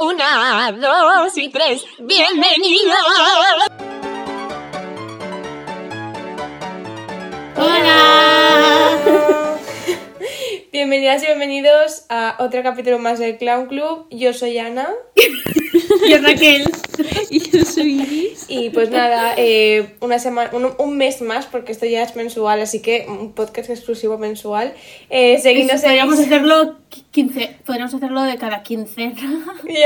Una, dos y tres. ¡Bienvenido! ¡Hola! Bienvenidas y bienvenidos a otro capítulo más del Clown Club. Yo soy Ana. Yo Raquel. Y yo soy Iris. Y pues nada, eh, una semana, un, un mes más, porque esto ya es mensual, así que un podcast exclusivo mensual. Eh, seguidnos en Podríamos hacerlo 15, podríamos hacerlo de cada quincena.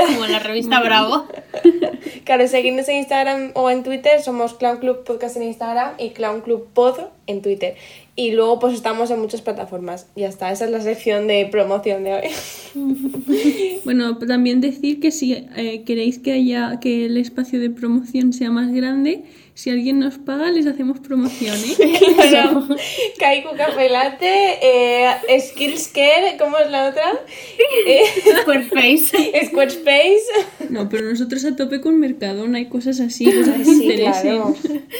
Como en la revista Bravo. Claro, seguidnos en Instagram o en Twitter. Somos Clown Club Podcast en Instagram y Clown Club Pod en Twitter. Y luego pues estamos en muchas plataformas. Ya está, esa es la sección de promoción de hoy. Bueno, también decir que si eh, queréis que haya que el espacio de promoción sea más grande, si alguien nos paga, les hacemos promoción, ¿eh? Claro. Kaiku Café Latte, eh, Skills Care, ¿cómo es la otra? Eh, Squareface. Squarespace. No, pero nosotros a tope con Mercadona y cosas así, cosas que Sí, interesen. claro.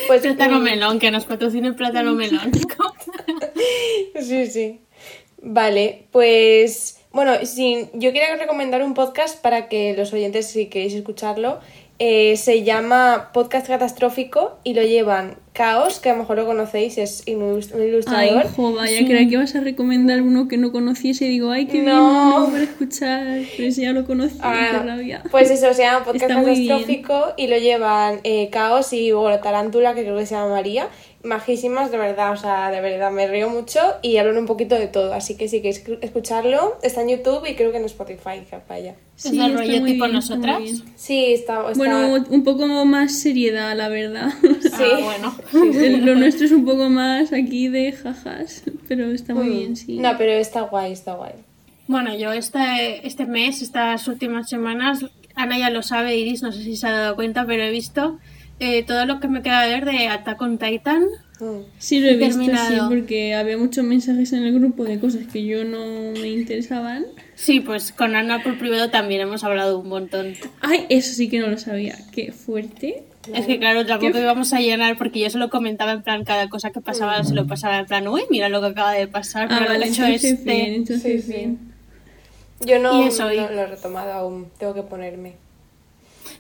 Pues, Plátano mm, melón, que nos patrocine Plátano melón. Sí, sí. Vale, pues bueno, sin, yo quería recomendar un podcast para que los oyentes, si queréis escucharlo, eh, se llama Podcast Catastrófico y lo llevan Caos, que a lo mejor lo conocéis, es un Ay, ilustrador. jo, vaya, creía que ibas a recomendar uno que no conociese y digo, ay, qué bien, No. no para escuchar, pero ese ya lo conocí, Ah, qué rabia. pues eso, se llama Podcast. Catastrófico y lo llevan eh, Caos y bueno, Tarántula, que creo que se llama María. Majísimas, de verdad, o sea, de verdad, me río mucho y hablan un poquito de todo. Así que si queréis escu- escucharlo, está en YouTube y creo que en Spotify, que vaya. ¿Es el rollo está muy tipo bien, está nosotras? bien. Sí, está. está... Bueno, un poco más seriedad, la verdad. sí. Ah, bueno. Lo nuestro es un poco más aquí de jajas, pero está muy bien, sí. No, pero está guay, está guay. Bueno, yo este, este mes, estas últimas semanas, Ana ya lo sabe, Iris, no sé si se ha dado cuenta, pero he visto eh, todo lo que me queda ver de Attack on Titan. Mm. Sí, lo he visto, sí, porque había muchos mensajes en el grupo de cosas que yo no me interesaban. Sí, pues con Ana por privado también hemos hablado un montón. Ay, eso sí que no lo sabía. Qué fuerte. Es que claro, tampoco íbamos a llenar porque yo se lo comentaba en plan cada cosa que pasaba, se lo pasaba en plan, uy, mira lo que acaba de pasar, Ah, pero vale, he hecho este. bien, entonces Sí, sí. bien. Yo no, Y eso, y- no lo he retomado aún, tengo que ponerme.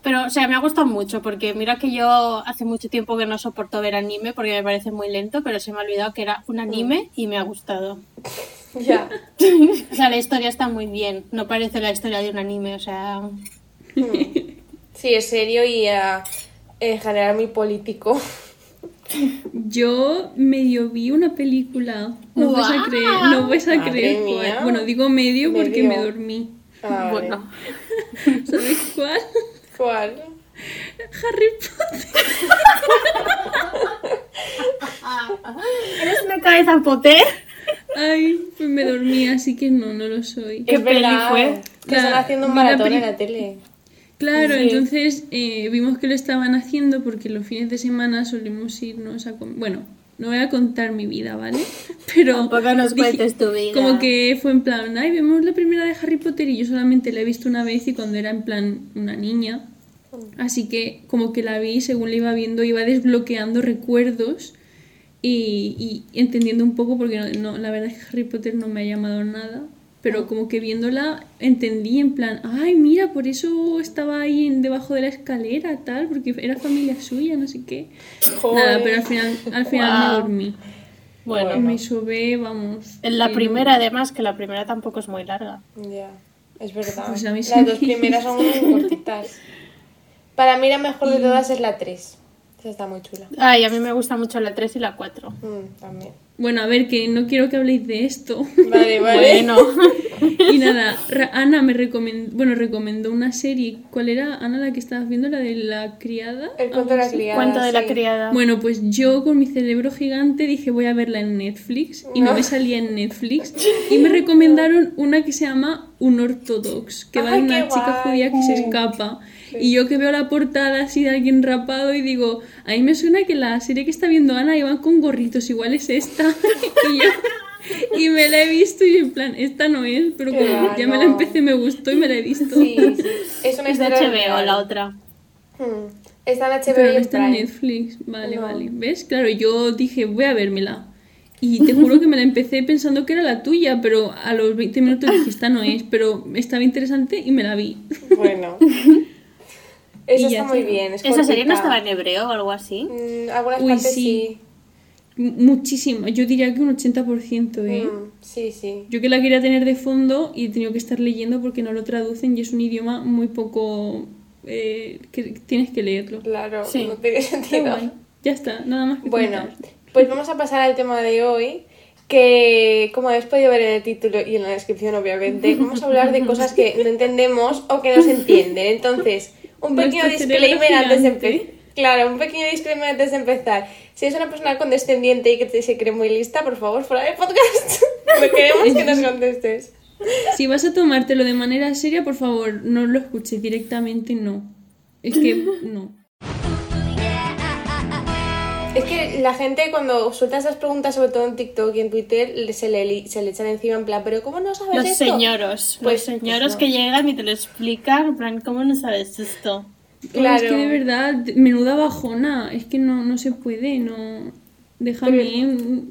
Pero, o sea, me ha gustado mucho porque mira que yo hace mucho tiempo que no soporto ver anime porque me parece muy lento, pero se me ha olvidado que era un anime y me ha gustado. Ya. O sea, la historia está muy bien, no parece la historia de un anime, o sea... Sí, es serio y eh, en general muy político. Yo medio vi una película. No vais a creer, no vais a Madre creer cuál. Bueno, digo medio porque me dormí. Ah. Bueno, ¿Sabéis cuál? ¿Cuál? Harry Potter. ¿eres una cabeza poter? Ay, pues me dormí, así que no, no lo soy. ¿Qué peli fue? Que están Claro, haciendo un maratón peli- en la tele. Claro, Sí. entonces eh, vimos que lo estaban haciendo porque los fines de semana solemos irnos a comer. Bueno, no voy a contar mi vida, ¿vale? Pero Tampoco nos dije- cuentes tu vida. Como que fue en plan, ay, vemos la primera de Harry Potter y yo solamente la he visto una vez y cuando era en plan una niña. Así que como que la vi y según la iba viendo iba desbloqueando recuerdos y, y entendiendo un poco porque no, no, la verdad es que Harry Potter no me ha llamado nada. Pero como que viéndola entendí en plan, ay, mira, por eso estaba ahí en- debajo de la escalera, tal, porque era familia suya, no sé qué. Nada, pero al final, al final me Guau. dormí. Bueno, Y me sobé, vamos. en la no- primera además, que la primera tampoco es muy larga. Ya, es verdad. Pues a mí sí Las me dos primeras son muy cortitas. Para mí la mejor de todas es la 3. Esa está muy chula. Ay, a mí me gusta mucho la 3 y la 4. Mm, también. Bueno, a ver, que no quiero que habléis de esto. Vale, vale. Bueno, y nada, Ra- Ana me recomendó, bueno, recomendó una serie. ¿Cuál era, Ana, la que estabas viendo? ¿La de la criada? El cuento de la criada. cuento de la criada. Bueno, pues yo con mi cerebro gigante dije voy a verla en Netflix y no No. me salía en Netflix y me recomendaron una que se llama Un Ortodox, que va de una chica judía que se escapa y yo que veo la portada así de alguien rapado y digo, a mí me suena que la serie que está viendo Ana iban con gorritos, igual es esta y yo y me la he visto y en plan, esta no es, pero como ya me la empecé me gustó y me la he visto. Sí, sí. Es una es de HBO real. la otra. Hmm. Está en HBO Pero y no en está en Prime. Netflix. Vale, No. vale. ¿Ves? Claro, yo dije, voy a vérmela. Y te juro que me la empecé pensando que era la tuya, pero a los 20 minutos dije, esta no es, pero estaba interesante y me la vi. Bueno. Eso está muy bien. es Esa serie no estaba en hebreo o algo así. Mm, algunas Uy, partes sí. Muchísimo, yo diría que un 80%, ¿eh? Mm, sí, sí. Yo que la quería tener de fondo y he tenido que estar leyendo porque no lo traducen y es un idioma muy poco... eh, que tienes que leerlo. Claro, Sí. no tiene sentido. Ya está, nada más que Bueno, pues vamos a pasar al tema de hoy, que como habéis podido ver en el título y en la descripción obviamente, vamos a hablar de cosas que no entendemos o que no se entienden. Entonces, un pequeño disclaimer antes de empezar. Claro, un pequeño disclaimer antes de empezar. Si eres una persona condescendiente y que te- se cree muy lista, por favor, fuera del podcast. No queremos que nos contestes. Si vas a tomártelo de manera seria, por favor, no lo escuches directamente, no. Es que no. La gente cuando suelta esas preguntas, sobre todo en TikTok y en Twitter, se le, se le echan encima en plan, pero ¿cómo no sabes Los esto? señoros, Pues- los señoros pues no. que llegan y te lo explican, en plan, ¿cómo no sabes esto? Claro. Es que de verdad, menuda bajona. Es que no, no se puede, no. Déjame mm,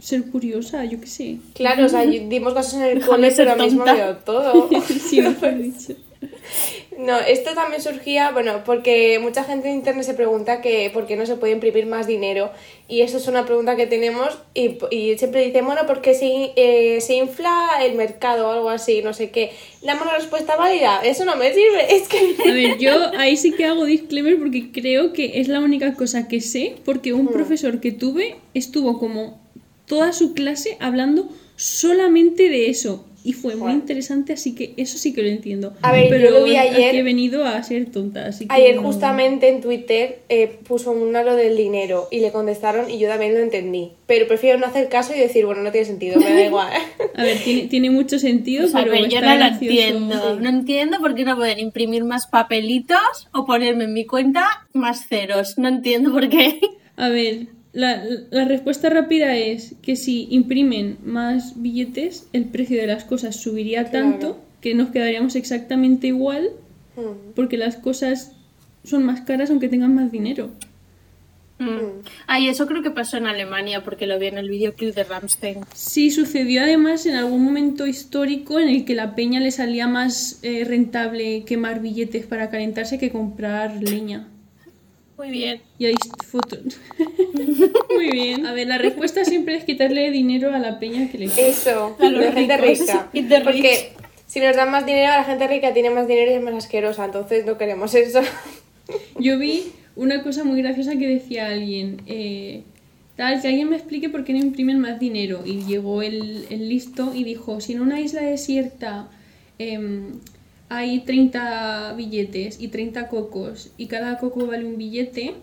ser curiosa, yo qué sé. Claro, o sea, dimos cosas en el Déjame cole, pero ahora mismo tonta. veo todo. Sí, mejor dicho. No, esto también surgía, bueno, porque mucha gente en internet se pregunta que por qué no se puede imprimir más dinero. Y eso es una pregunta que tenemos y, y siempre dicen, bueno, porque se, eh, se infla el mercado o algo así, no sé qué. Dame una respuesta válida, eso no me sirve, es que... A ver, yo ahí sí que hago disclaimer porque creo que es la única cosa que sé, porque un profesor que tuve estuvo como toda su clase hablando solamente de eso. Y fue muy interesante, así que eso sí que lo entiendo. A ver, yo Pero lo vi aquí ayer- he venido a ser tonta, así que Ayer no- justamente en Twitter eh, puso un halo del dinero y le contestaron y yo también lo entendí. Pero prefiero no hacer caso y decir, bueno, no tiene sentido, me da igual. A ver, tiene, tiene mucho sentido, Pues a pero ver, yo está no lo gracioso. entiendo. No entiendo por qué no pueden imprimir más papelitos o ponerme en mi cuenta más ceros. No entiendo por qué. A ver, la, la respuesta rápida es que si imprimen más billetes, el precio de las cosas subiría Claro. tanto que nos quedaríamos exactamente igual Mm. porque las cosas son más caras aunque tengan más dinero. Mm. Ah, y eso creo que pasó en Alemania porque lo vi en el videoclip de Ramstein. Sí, sucedió además en algún momento histórico en el que la peña le salía más eh, rentable quemar billetes para calentarse que comprar leña. Muy bien. Y hay fotos. Muy bien. A ver, la respuesta siempre es quitarle dinero a la peña que le Eso, A de gente rica. Porque si nos dan más dinero, la gente rica tiene más dinero y es más asquerosa, entonces no queremos eso. Yo vi una cosa muy graciosa que decía alguien, eh, tal, que alguien me explique por qué no imprimen más dinero. Y llegó el, el listo y dijo, si en una isla desierta em, hay 30 billetes y 30 cocos y cada coco vale un billete,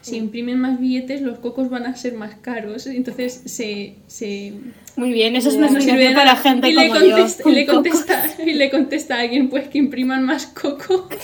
si imprimen más billetes los cocos van a ser más caros. Entonces se... se Muy bien, eso es una sirve para nada. gente y le como contesta, yo. y le con contesta y le contesta a alguien pues que impriman más coco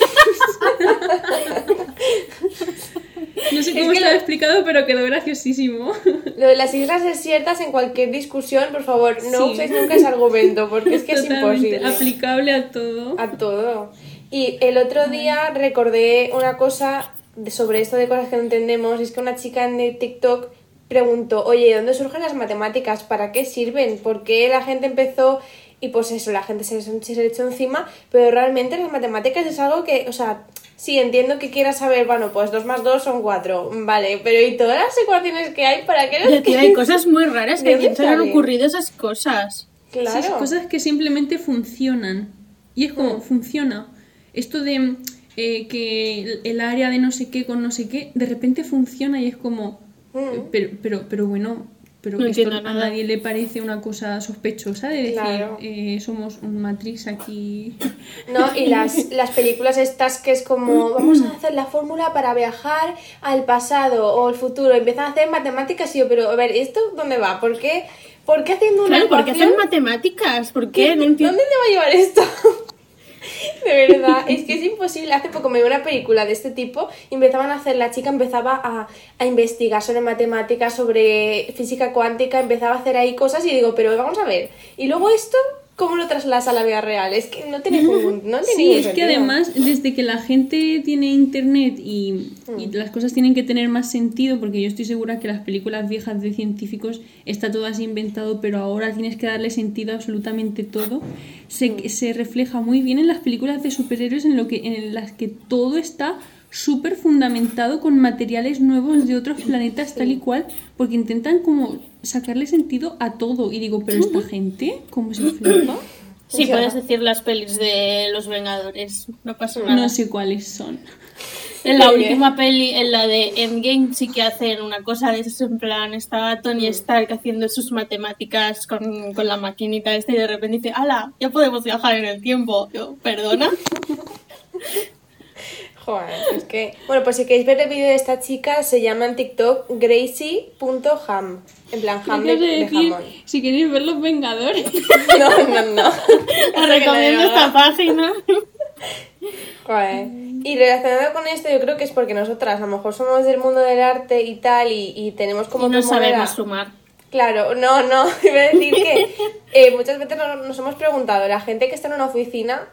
no sé cómo que está lo- explicado pero quedó graciosísimo Lo de las islas desiertas, en cualquier discusión, por favor, no Sí. uséis nunca ese argumento, porque es que es totalmente imposible. aplicable a todo A todo. Y el otro día recordé una cosa sobre esto de cosas que no entendemos. Es que una chica en el TikTok preguntó, oye, ¿de dónde surgen las matemáticas? ¿Para qué sirven? ¿Por qué la gente empezó y pues eso, la gente se le echó encima? Pero realmente las matemáticas es algo que, o sea, sí, entiendo que quieras saber, bueno, pues 2 más 2 son 4, vale, pero ¿y todas las ecuaciones que hay? ¿Para qué las tío, hay cosas muy raras ¿De que a dónde quién se le han ocurrido esas cosas. Claro. Sí, cosas que simplemente funcionan. Y es como funciona. Esto de eh, que el- área de no sé qué con no sé qué de repente funciona y es como eh, pero pero pero bueno pero No esto a nadie le parece una cosa sospechosa de decir Claro. eh, somos un matriz aquí ¿no? Y las, las películas estas que es como, vamos a hacer la fórmula para viajar al pasado o al futuro. Empiezan a hacer matemáticas y yo, pero a ver, ¿esto dónde va? ¿Por qué, ¿por qué haciendo una Claro, ¿por qué hacen matemáticas? ¿Por ¿Qué- qué? No entiendo. ¿Dónde te va a llevar esto? De verdad, es que es imposible. Hace poco me vi una película de este tipo y empezaban a hacer, la chica empezaba a, a investigar sobre matemáticas, sobre física cuántica, empezaba a hacer ahí cosas y digo, pero vamos a ver, ¿y luego esto cómo lo trasladas a la vida real. Es que no tiene ningún, no tiene Sí, es que además, desde que la gente tiene internet y, y Mm. las cosas tienen que tener más sentido, porque yo estoy segura que las películas viejas de científicos está todo así inventado, pero ahora tienes que darle sentido a absolutamente todo, se, Mm. se refleja muy bien en las películas de superhéroes en, lo que, en las que todo está súper fundamentado con materiales nuevos de otros planetas tal y cual, porque intentan como sacarle sentido a todo. Y digo, pero esta gente, ¿cómo se flipa? Sí, puedes decir las pelis de los Vengadores, no pasa nada. No sé cuáles son. En la última peli, en la de Endgame, sí que hacen una cosa de eso, en plan, estaba Tony Stark haciendo sus matemáticas con, con la maquinita esta y de repente dice, ¡Hala! Ya podemos viajar en el tiempo. Yo, ¿perdona? Joder, es que... Bueno, pues si queréis ver el vídeo de esta chica, se llama en TikTok gracie.ham. En plan, ham de, de decir, jamón. si queréis ver los Vengadores. No, no, no. Os recomiendo esta página. Joder. Y relacionado con esto, yo creo que es porque nosotras a lo mejor somos del mundo del arte y tal, y, y tenemos como Y no sabemos sumar. Claro, no, no, iba a decir que eh, muchas veces nos, nos hemos preguntado, la gente que está en una oficina,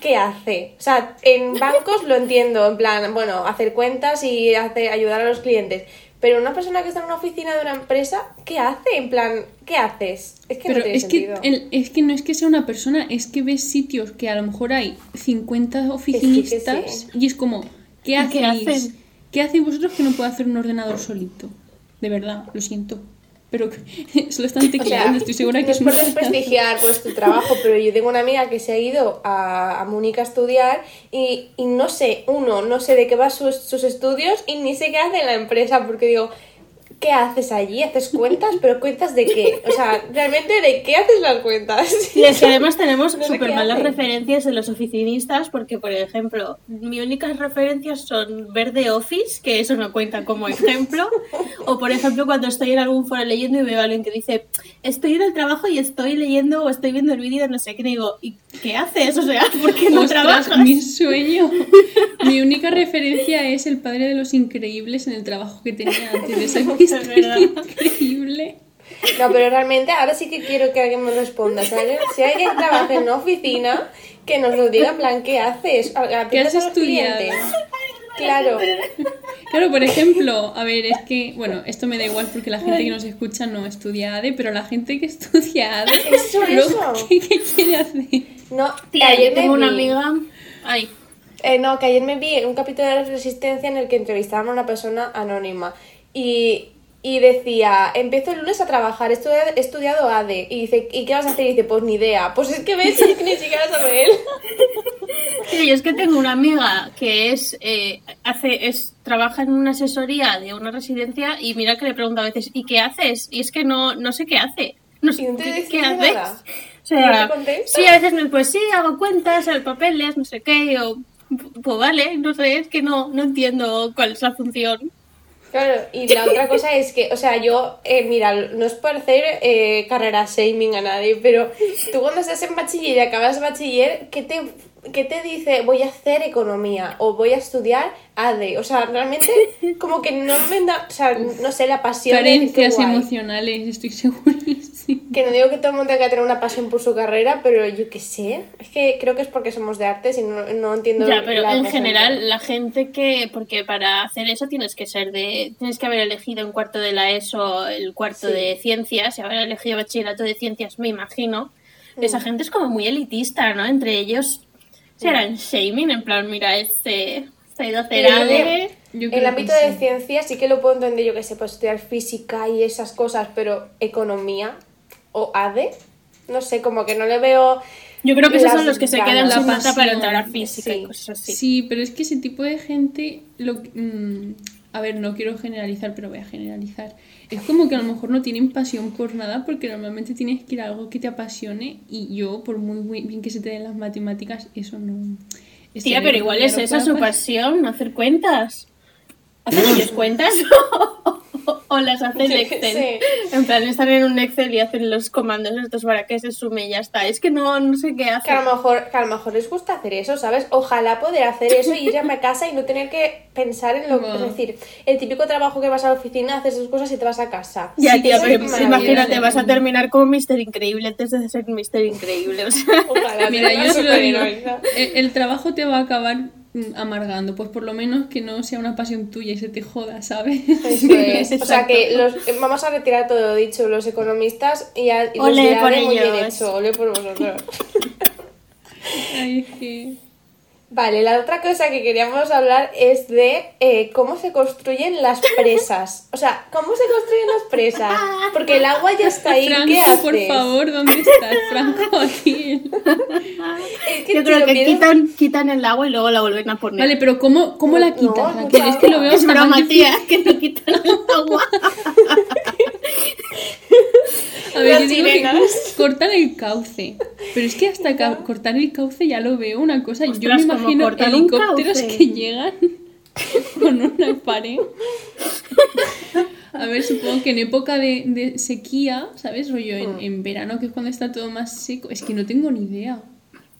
¿qué hace? O sea, en bancos lo entiendo, en plan, bueno, hacer cuentas y hacer, ayudar a los clientes, pero una persona que está en una oficina de una empresa, ¿qué hace? En plan, ¿qué haces? Es que Pero no tiene es que, el- es que no es que sea una persona, es que ves sitios que a lo mejor hay 50 oficinistas sí. y es como, ¿qué ¿Y hacéis? qué hacen? ¿Qué hacéis vosotros que no puede hacer un ordenador solito? De verdad, lo siento. Pero que- solo están O sea, tecleando, estoy segura no que es es por desprestigiar pues, tu trabajo, pero yo tengo una amiga que se ha ido a, a Múnich a estudiar y, y no sé, uno, no sé de qué va sus, sus estudios y ni sé qué hace en la empresa, porque digo, ¿qué haces allí? ¿Haces cuentas? ¿Pero cuentas de qué? O sea, realmente, ¿de qué haces las cuentas? Y es que además tenemos No sé súper malas hacen. referencias de los oficinistas porque, por ejemplo, mis únicas referencias son ver The Office, que eso no cuenta como ejemplo, o por ejemplo cuando estoy en algún foro leyendo y veo a alguien que dice estoy en el trabajo y estoy leyendo o estoy viendo el vídeo de no sé qué, y digo, ¿y qué haces? O sea, ¿por qué no Ostras, trabajas? mi sueño. Mi única referencia es el padre de los increíbles en el trabajo que tenía antes de esa Es verdad. increíble. No, pero realmente ahora sí que quiero que alguien me responda. Si alguien, si alguien trabaja en una oficina, que nos lo diga en plan, ¿qué haces? ¿Atiendes ¿Qué has estudiado? Claro. Claro, por ejemplo, a ver, es que, bueno, esto me da igual porque la gente que nos escucha no estudia ADE, pero la gente que estudia ADE, Eso, eso. ¿qué, qué quiere hacer? No, Tía, ayer yo tengo una amiga... Ay, Eh, no, que ayer me vi un capítulo de Resistencia en el que entrevistaban a una persona anónima y, y decía, empiezo el lunes a trabajar, he estudiado, he estudiado ADE y dice, ¿y qué vas a hacer? Y dice, pues ni idea, pues es que ves, es que ni siquiera sabe él. Sí, yo es que tengo una amiga que es, eh, hace, es, trabaja en una asesoría de una residencia y mira que le pregunto a veces, ¿y qué haces? Y es que no, no sé qué hace. No sé qué, haces. O sea, ¿No te contesta? sí, a veces me pues sí, hago cuentas, el papeles, no sé qué, o pues vale, no sé, es que no, no entiendo cuál es la función. Claro, y la otra cosa es que, o sea, yo, eh, mira, no es por hacer eh, carrera shaming a nadie, pero tú cuando estás en bachiller y acabas bachiller, ¿qué te, qué te dice voy a hacer economía o voy a estudiar ADE? O sea, realmente como que no me da, o sea, no sé, la pasión Carencias emocionales, estoy segurísima. Que no digo que todo el mundo tenga que tener una pasión por su carrera, pero yo qué sé, es que creo que es porque somos de artes y no, no entiendo Ya, pero la en general la gente que, porque para hacer eso tienes que ser de, tienes que haber elegido en cuarto de la ESO el cuarto Sí. de ciencias y haber elegido bachillerato de ciencias, me imagino. Mm. Esa gente es como muy elitista, ¿no? Entre ellos serán shaming, en plan, mira, este, se ha ido a hacer Pero yo el ámbito sí. de ciencias sí que lo puedo entender, yo que sé, pues estudiar física y esas cosas, pero economía o ADE, no sé, como que no le veo... Yo creo que esos son los que se quedan La nota para entrar a física sí. y cosas así. Sí, pero es que ese tipo de gente, lo, mm, a ver, no quiero generalizar, pero voy a generalizar. Es como que a lo mejor no tienen pasión por nada, porque normalmente tienes que ir a algo que te apasione y yo, por muy bien que se te den las matemáticas, eso no... Tía, estudiar pero igual es esa su hacer. pasión, hacer cuentas. ¿Hacen ellos cuentas? O las hacen qué Excel. En plan, están en un Excel y hacen los comandos estos para que se sume y ya está. Es que no, no sé qué Que hacen. a, lo mejor, que a lo mejor les gusta hacer eso, ¿sabes? Ojalá poder hacer eso y irme a casa y no tener que pensar en lo que... Es decir, el típico trabajo que vas a la oficina, haces esas cosas y te vas a casa. Ya, Sí, tía, pero es pues imagínate, vas a terminar como Mister Increíble antes de ser Mister Increíble. O sea, Ojalá Mira, yo se lo digo. El, el trabajo te va a acabar amargando. Pues por lo menos que no sea una pasión tuya y se te joda, ¿sabes? Eso es. O sea que los, eh, vamos a retirar todo lo dicho, los economistas y, a, y los por ADE muy bien ellos. hecho, ole por vosotros. Ay, es que... Vale, la otra cosa que queríamos hablar es de eh, cómo se construyen las presas. O sea, ¿cómo se construyen las presas? Porque el agua ya está ahí, Franco, ¿qué haces? por favor, ¿dónde estás? Franco, aquí. Es que yo creo que quitan, quitan el agua y luego la vuelven a poner. Vale, pero ¿cómo, cómo la No, quitas, no, Raquel? Es que lo veo es broma, tía, que no quitan el agua. A ver, Las yo digo que cortan el cauce. Pero es que hasta ca- cortar el cauce ya lo veo una cosa. yo Ostras, me ¿cómo imagino cortar un helicópteros cauce? que llegan con una pared. A ver, supongo que en época de, de sequía, ¿sabes? Rollo en, en verano, que es cuando está todo más seco. Es que no tengo ni idea.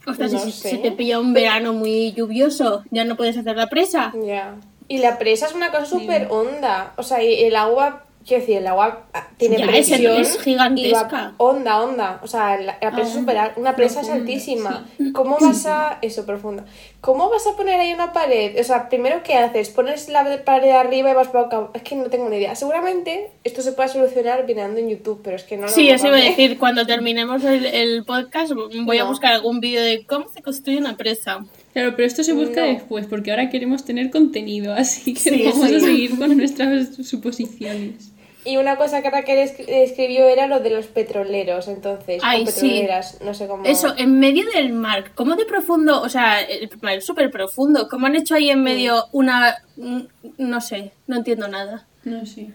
Ostras, No si, sé. si te pilla un verano muy lluvioso, ya no puedes hacer la presa. Ya. Y la presa es una cosa súper honda. O sea, y el agua, quiero decir, el agua ah, tiene Ya, es- presión. es gigantesca. y va honda, honda. O sea, la, la presa es súper al- Una presa es altísima. ¿Cómo vas a. Eso, profunda. ¿Cómo vas a poner ahí una pared? O sea, primero, ¿qué haces? ¿Pones la pared arriba y vas para acá? Es que no tengo ni idea. Seguramente esto se puede solucionar mirando en YouTube, pero es que no lo Sí, eso iba a decir, cuando terminemos el, el podcast voy a buscar algún vídeo de cómo se construye una presa. Claro, pero esto se busca No. después, porque ahora queremos tener contenido, así que Sí, vamos sí. a seguir con nuestras suposiciones. Y una cosa que Raquel esc- escribió era lo de los petroleros, entonces. Ay, o sí. petroleras, no sé cómo. Eso, en medio del mar, ¿cómo de profundo? O sea, el mar es súper profundo. ¿Cómo han hecho ahí en medio una... un- no sé, no entiendo nada. No sé.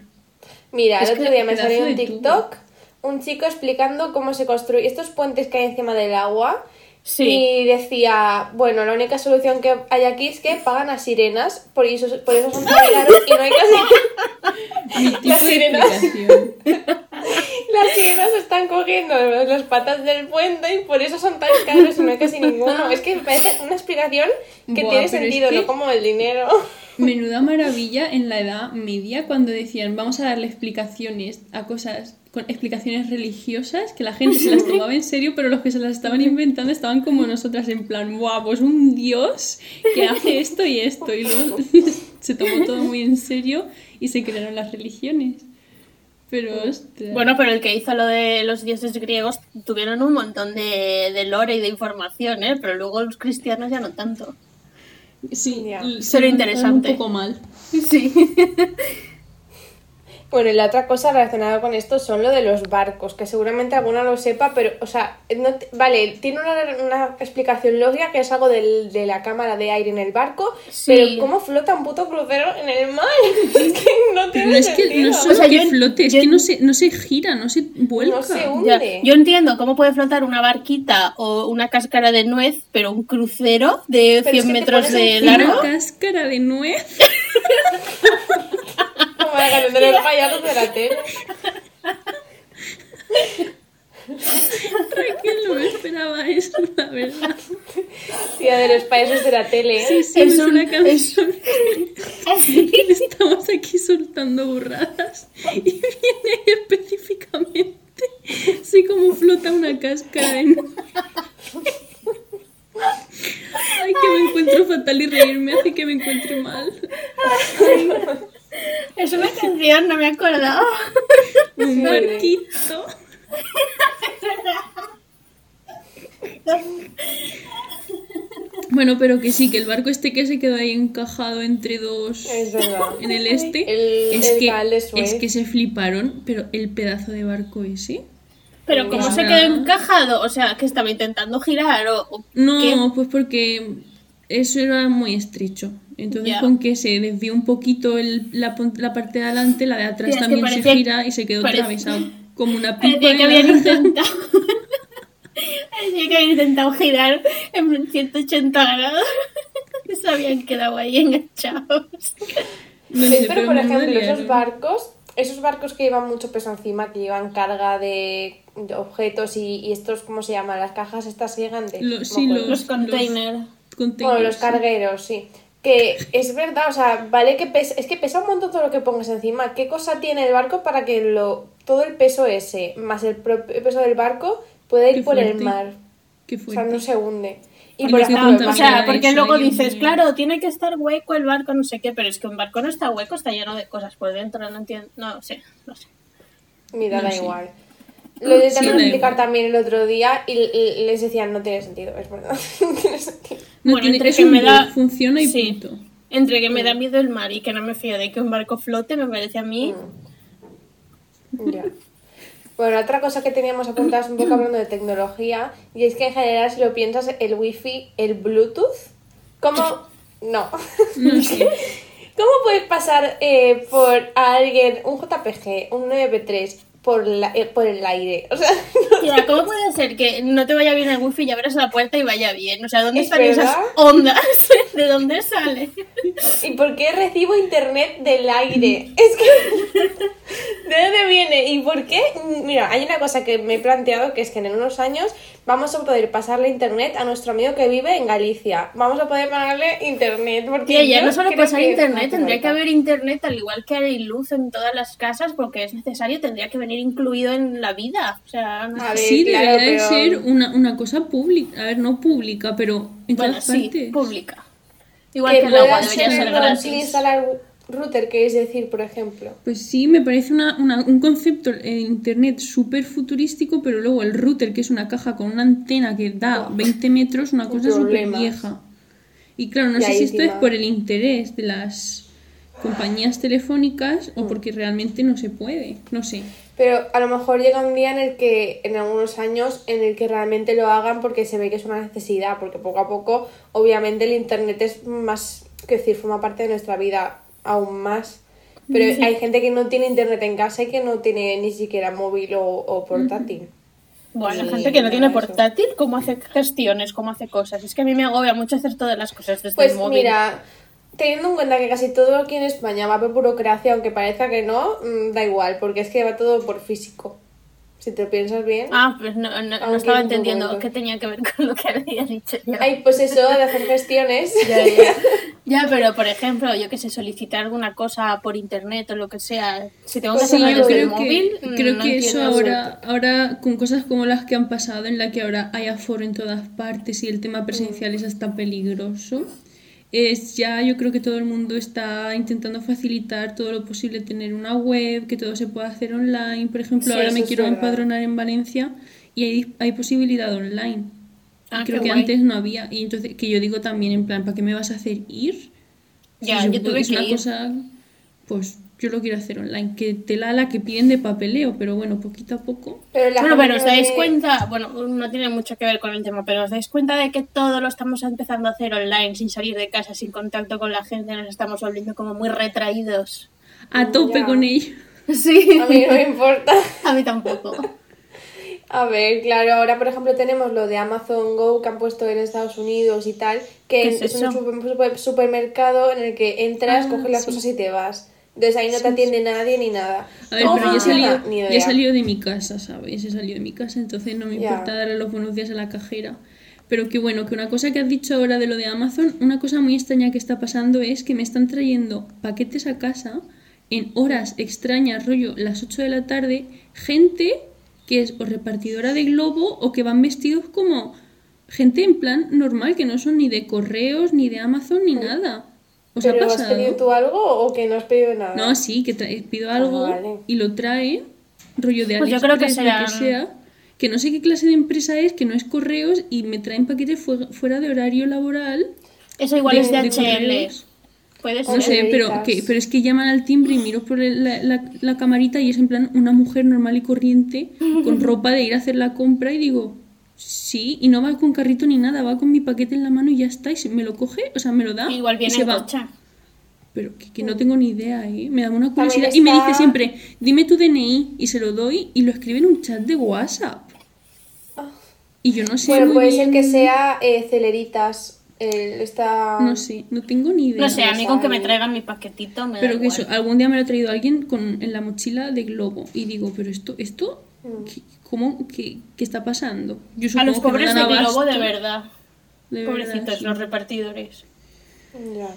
Mira, Es el otro día me salió en de TikTok un chico explicando cómo se construye estos puentes que hay encima del agua. Sí. Y decía, bueno, la única solución que hay aquí es que pagan a sirenas, por eso, por eso son tan caros y no hay casi... Las sirenas. Las sirenas están cogiendo las patas del puente y por eso son tan caros y no hay casi ninguno. Es que me parece una explicación que Buah, tiene es sentido, que- no como el dinero. Menuda maravilla en la Edad Media cuando decían vamos a darle explicaciones a cosas con explicaciones religiosas que la gente se las tomaba en serio, pero los que se las estaban inventando estaban como nosotras en plan, guau, pues un dios que hace esto y esto y luego se tomó todo muy en serio y se crearon las religiones. Pero ostras. Bueno, pero el que hizo lo de los dioses griegos tuvieron un montón de, de lore y de información, ¿eh? Pero luego los cristianos ya no tanto. sí, Ya. se lo interesante. un poco mal. Sí. Bueno, y la otra cosa relacionada con esto son lo de los barcos, que seguramente alguna lo sepa, pero, o sea, no vale, tiene una, una explicación lógica que es algo del- de la cámara de aire en el barco, Sí. pero ¿cómo flota un puto crucero en el mar? es que no Pero tiene no es que sentido. no solo O sea, que yo- flote, es yo- que no se, no se gira, no se vuelca. No se Ya, hunde. Yo entiendo cómo puede flotar una barquita o una cáscara de nuez, pero un crucero de Pero es 100 que te metros de largo. Una cáscara de nuez. Canción de los payasos de la tele. Raquel no me esperaba eso, la verdad. Tía, de los payasos de la tele. Sí, sí, Es es, un- una es- canción. Estamos aquí soltando burradas y viene específicamente así como flota una cáscara nuez. Ay, que me encuentro fatal y reírme hace que me encuentre mal. Es una canción, no me acordaba. Un barquito. Bueno, pero que sí, que el barco este que se quedó ahí encajado entre dos Es en el este, El- es, el que, es que se fliparon, pero el pedazo de barco ese. Pero ¿cómo se quedó encajado? O sea, que estaba intentando girar o... o No, qué? pues porque eso era muy estrecho. Entonces, Ya. con que se desvió un poquito el- la, la parte de adelante, la de atrás que también parecía- se gira y se quedó atravesado. Como una pipa. Parecía que habían intentado... Parecía que habían intentado girar en 180 grados. Y se habían quedado ahí enganchados. No sé, pero, por me ejemplo, esos barcos esos barcos que llevan mucho peso encima, que llevan carga de, objetos y, y estos, ¿cómo se llaman? Las cajas estas gigantes. Lo- sí, acuerdo. Los containers. containers, Bueno, los sí. cargueros, sí. Que es verdad, o sea, vale que pesa, es que pesa un montón todo lo que pongas encima. ¿Qué cosa tiene el barco para que lo todo el peso ese, más el propio peso del barco, pueda ir Qué por el mar? Qué O sea, no se hunde. Y, Y por ejemplo, O sea, porque luego Dios dices, mío. claro, tiene que estar hueco el barco, no sé qué, pero es que un barco no está hueco, está lleno de cosas por dentro, no entiendo, no sé, no sé. mira, No da sé. igual. Lo intentaron da explicar también el otro día y, y les decían, no tiene sentido, es verdad. no tiene sentido. No Bueno, tiene entre es que me da- funciona y Sí. punto. Entre que me da miedo el mar y que no me fío de que un barco flote, me parece a mí. Ya. Bueno, otra cosa que teníamos apuntadas un poco hablando de tecnología, y es que en general, si lo piensas, el wifi, el Bluetooth, ¿cómo? No. No sé. ¿Cómo puedes pasar eh, por a alguien un JPG, un MP3 por, la- eh, por el aire? O sea, Tía, ¿cómo puede ser que no te vaya bien el wifi y abras la puerta y vaya bien? O sea, ¿dónde ¿Es están esas ondas? ¿De dónde sale? ¿y por qué recibo internet del aire? Es que... ¿De dónde viene? ¿Y por qué? Mira, hay una cosa que me he planteado que es que en unos años vamos a poder pasarle internet a nuestro amigo que vive en Galicia. Vamos a poder pagarle internet. Porque Tía, ya no solo pasar internet, tendría que haber internet al igual que hay luz en todas las casas porque es necesario, tendría que venir incluido en la vida. O sea, no A sé. ver, Sí, claro, debería de pero- ser una, una cosa pública. A ver, no pública, pero en bueno, todas sí, partes. pública. Igual Que que el agua debería ser gratis. Router, que es decir, por ejemplo. Pues sí, me parece una, una- un concepto en internet súper futurístico, pero luego el router, que es una caja con una antena que da 20 metros, una cosa súper vieja. Y claro, no sé si esto es por el interés de las compañías telefónicas Mm. o porque realmente no se puede. No sé. Pero a lo mejor llega un día en el que, en algunos años, en el que realmente lo hagan porque se ve que es una necesidad, porque poco a poco, obviamente, el Internet es más, que decir, forma parte de nuestra vida aún más. Pero hay gente que no tiene Internet en casa y que no tiene ni siquiera móvil o, o portátil. Bueno, Y gente que no tiene portátil, ¿cómo hace gestiones? ¿Cómo hace cosas? Es que a mí me agobia mucho hacer todas las cosas desde Pues el móvil. mira, teniendo en cuenta que casi todo aquí en España va por burocracia, aunque parezca que no, mm, da igual, porque es que va todo por físico. Si te lo piensas bien. Ah, pues no, no, no estaba entendiendo qué tenía que ver con lo que había dicho yo. Ay, pues eso, de hacer gestiones. Ya, ya. Ya, pero por ejemplo, yo que sé, solicitar alguna cosa por internet o lo que sea, si tengo que Pues Sí, hacerlo sí, desde el móvil, que, creo no que eso ahora, ahora, con cosas como las que han pasado, en la que ahora hay aforo en todas partes y el tema presencial es hasta peligroso, es ya yo creo que todo el mundo está intentando facilitar todo lo posible, tener una web, que todo se pueda hacer online. Por ejemplo, Sí, ahora me quiero verdad. empadronar en Valencia y hay, hay posibilidad online. Ah, creo que guay. antes no había. Y entonces, que yo digo también, en plan, ¿para qué me vas a hacer ir? Ya, Si yo tuve es que una ir. cosa, pues yo lo quiero hacer online. Que tela la que piden de papeleo, pero bueno, poquito a poco. Pero la Bueno, pero os dais cuenta, bueno, no tiene mucho que ver con el tema, pero os dais cuenta de que todo lo estamos empezando a hacer online, sin salir de casa, sin contacto con la gente, nos estamos volviendo como muy retraídos. A tope Ya. con ello. Sí, A mí no me importa. a mí tampoco. A ver, claro, ahora por ejemplo tenemos lo de Amazon Go que han puesto en Estados Unidos y tal, que ¿Qué es es, un supermercado en el que entras, Ah, coges las sí. cosas y te vas. Entonces ahí no te atiende nadie ni nada. A ver, ¿Cómo pero yo he salido, yo he salido de mi casa, ¿sabes? He salido de mi casa, entonces no me importa darle los buenos días a la cajera. Pero que bueno, que una cosa que has dicho ahora de lo de Amazon, una cosa muy extraña que está pasando es que me están trayendo paquetes a casa en horas extrañas, rollo las 8 de la tarde, gente que es o repartidora de globo o que van vestidos como gente en plan normal, que no son ni de correos, ni de Amazon, ni nada. ¿Os ha ¿Pero has pedido tú algo o que no has pedido nada? No, sí, que tra- pido algo Ah, vale. y lo trae, rollo de Pues yo creo que serán- que sea, que no sé qué clase de empresa es, que no es correos y me traen paquetes fue- fuera de horario laboral. Eso igual es de HL. correos. Puede No ser. sé, pero, que, pero es que llaman al timbre y miro por la- la camarita y es en plan una mujer normal y corriente con ropa de ir a hacer la compra y digo, sí, y no va con carrito ni nada, va con mi paquete en la mano y ya está, y se me lo coge, o sea, me lo da Igual y viene se en va. coche. Pero que, que no tengo ni idea, ¿eh? Me da una curiosidad. Y me dice siempre, dime tu DNI. Y se lo doy y lo escribe en un chat de WhatsApp. Y yo no sé Bueno, muy puede bien... ser que sea eh, celeritas Él está... No sé, no tengo ni idea. No sé, a mí con que me sabe. traigan mi paquetito me da Pero que igual. eso, algún día me lo ha traído alguien con, en la mochila de globo. Y digo, pero esto, esto, ¿qué, ¿cómo, qué, qué está pasando? Yo A los pobres de Globo, de verdad. de verdad, Pobrecitos, sí. los repartidores. Ya.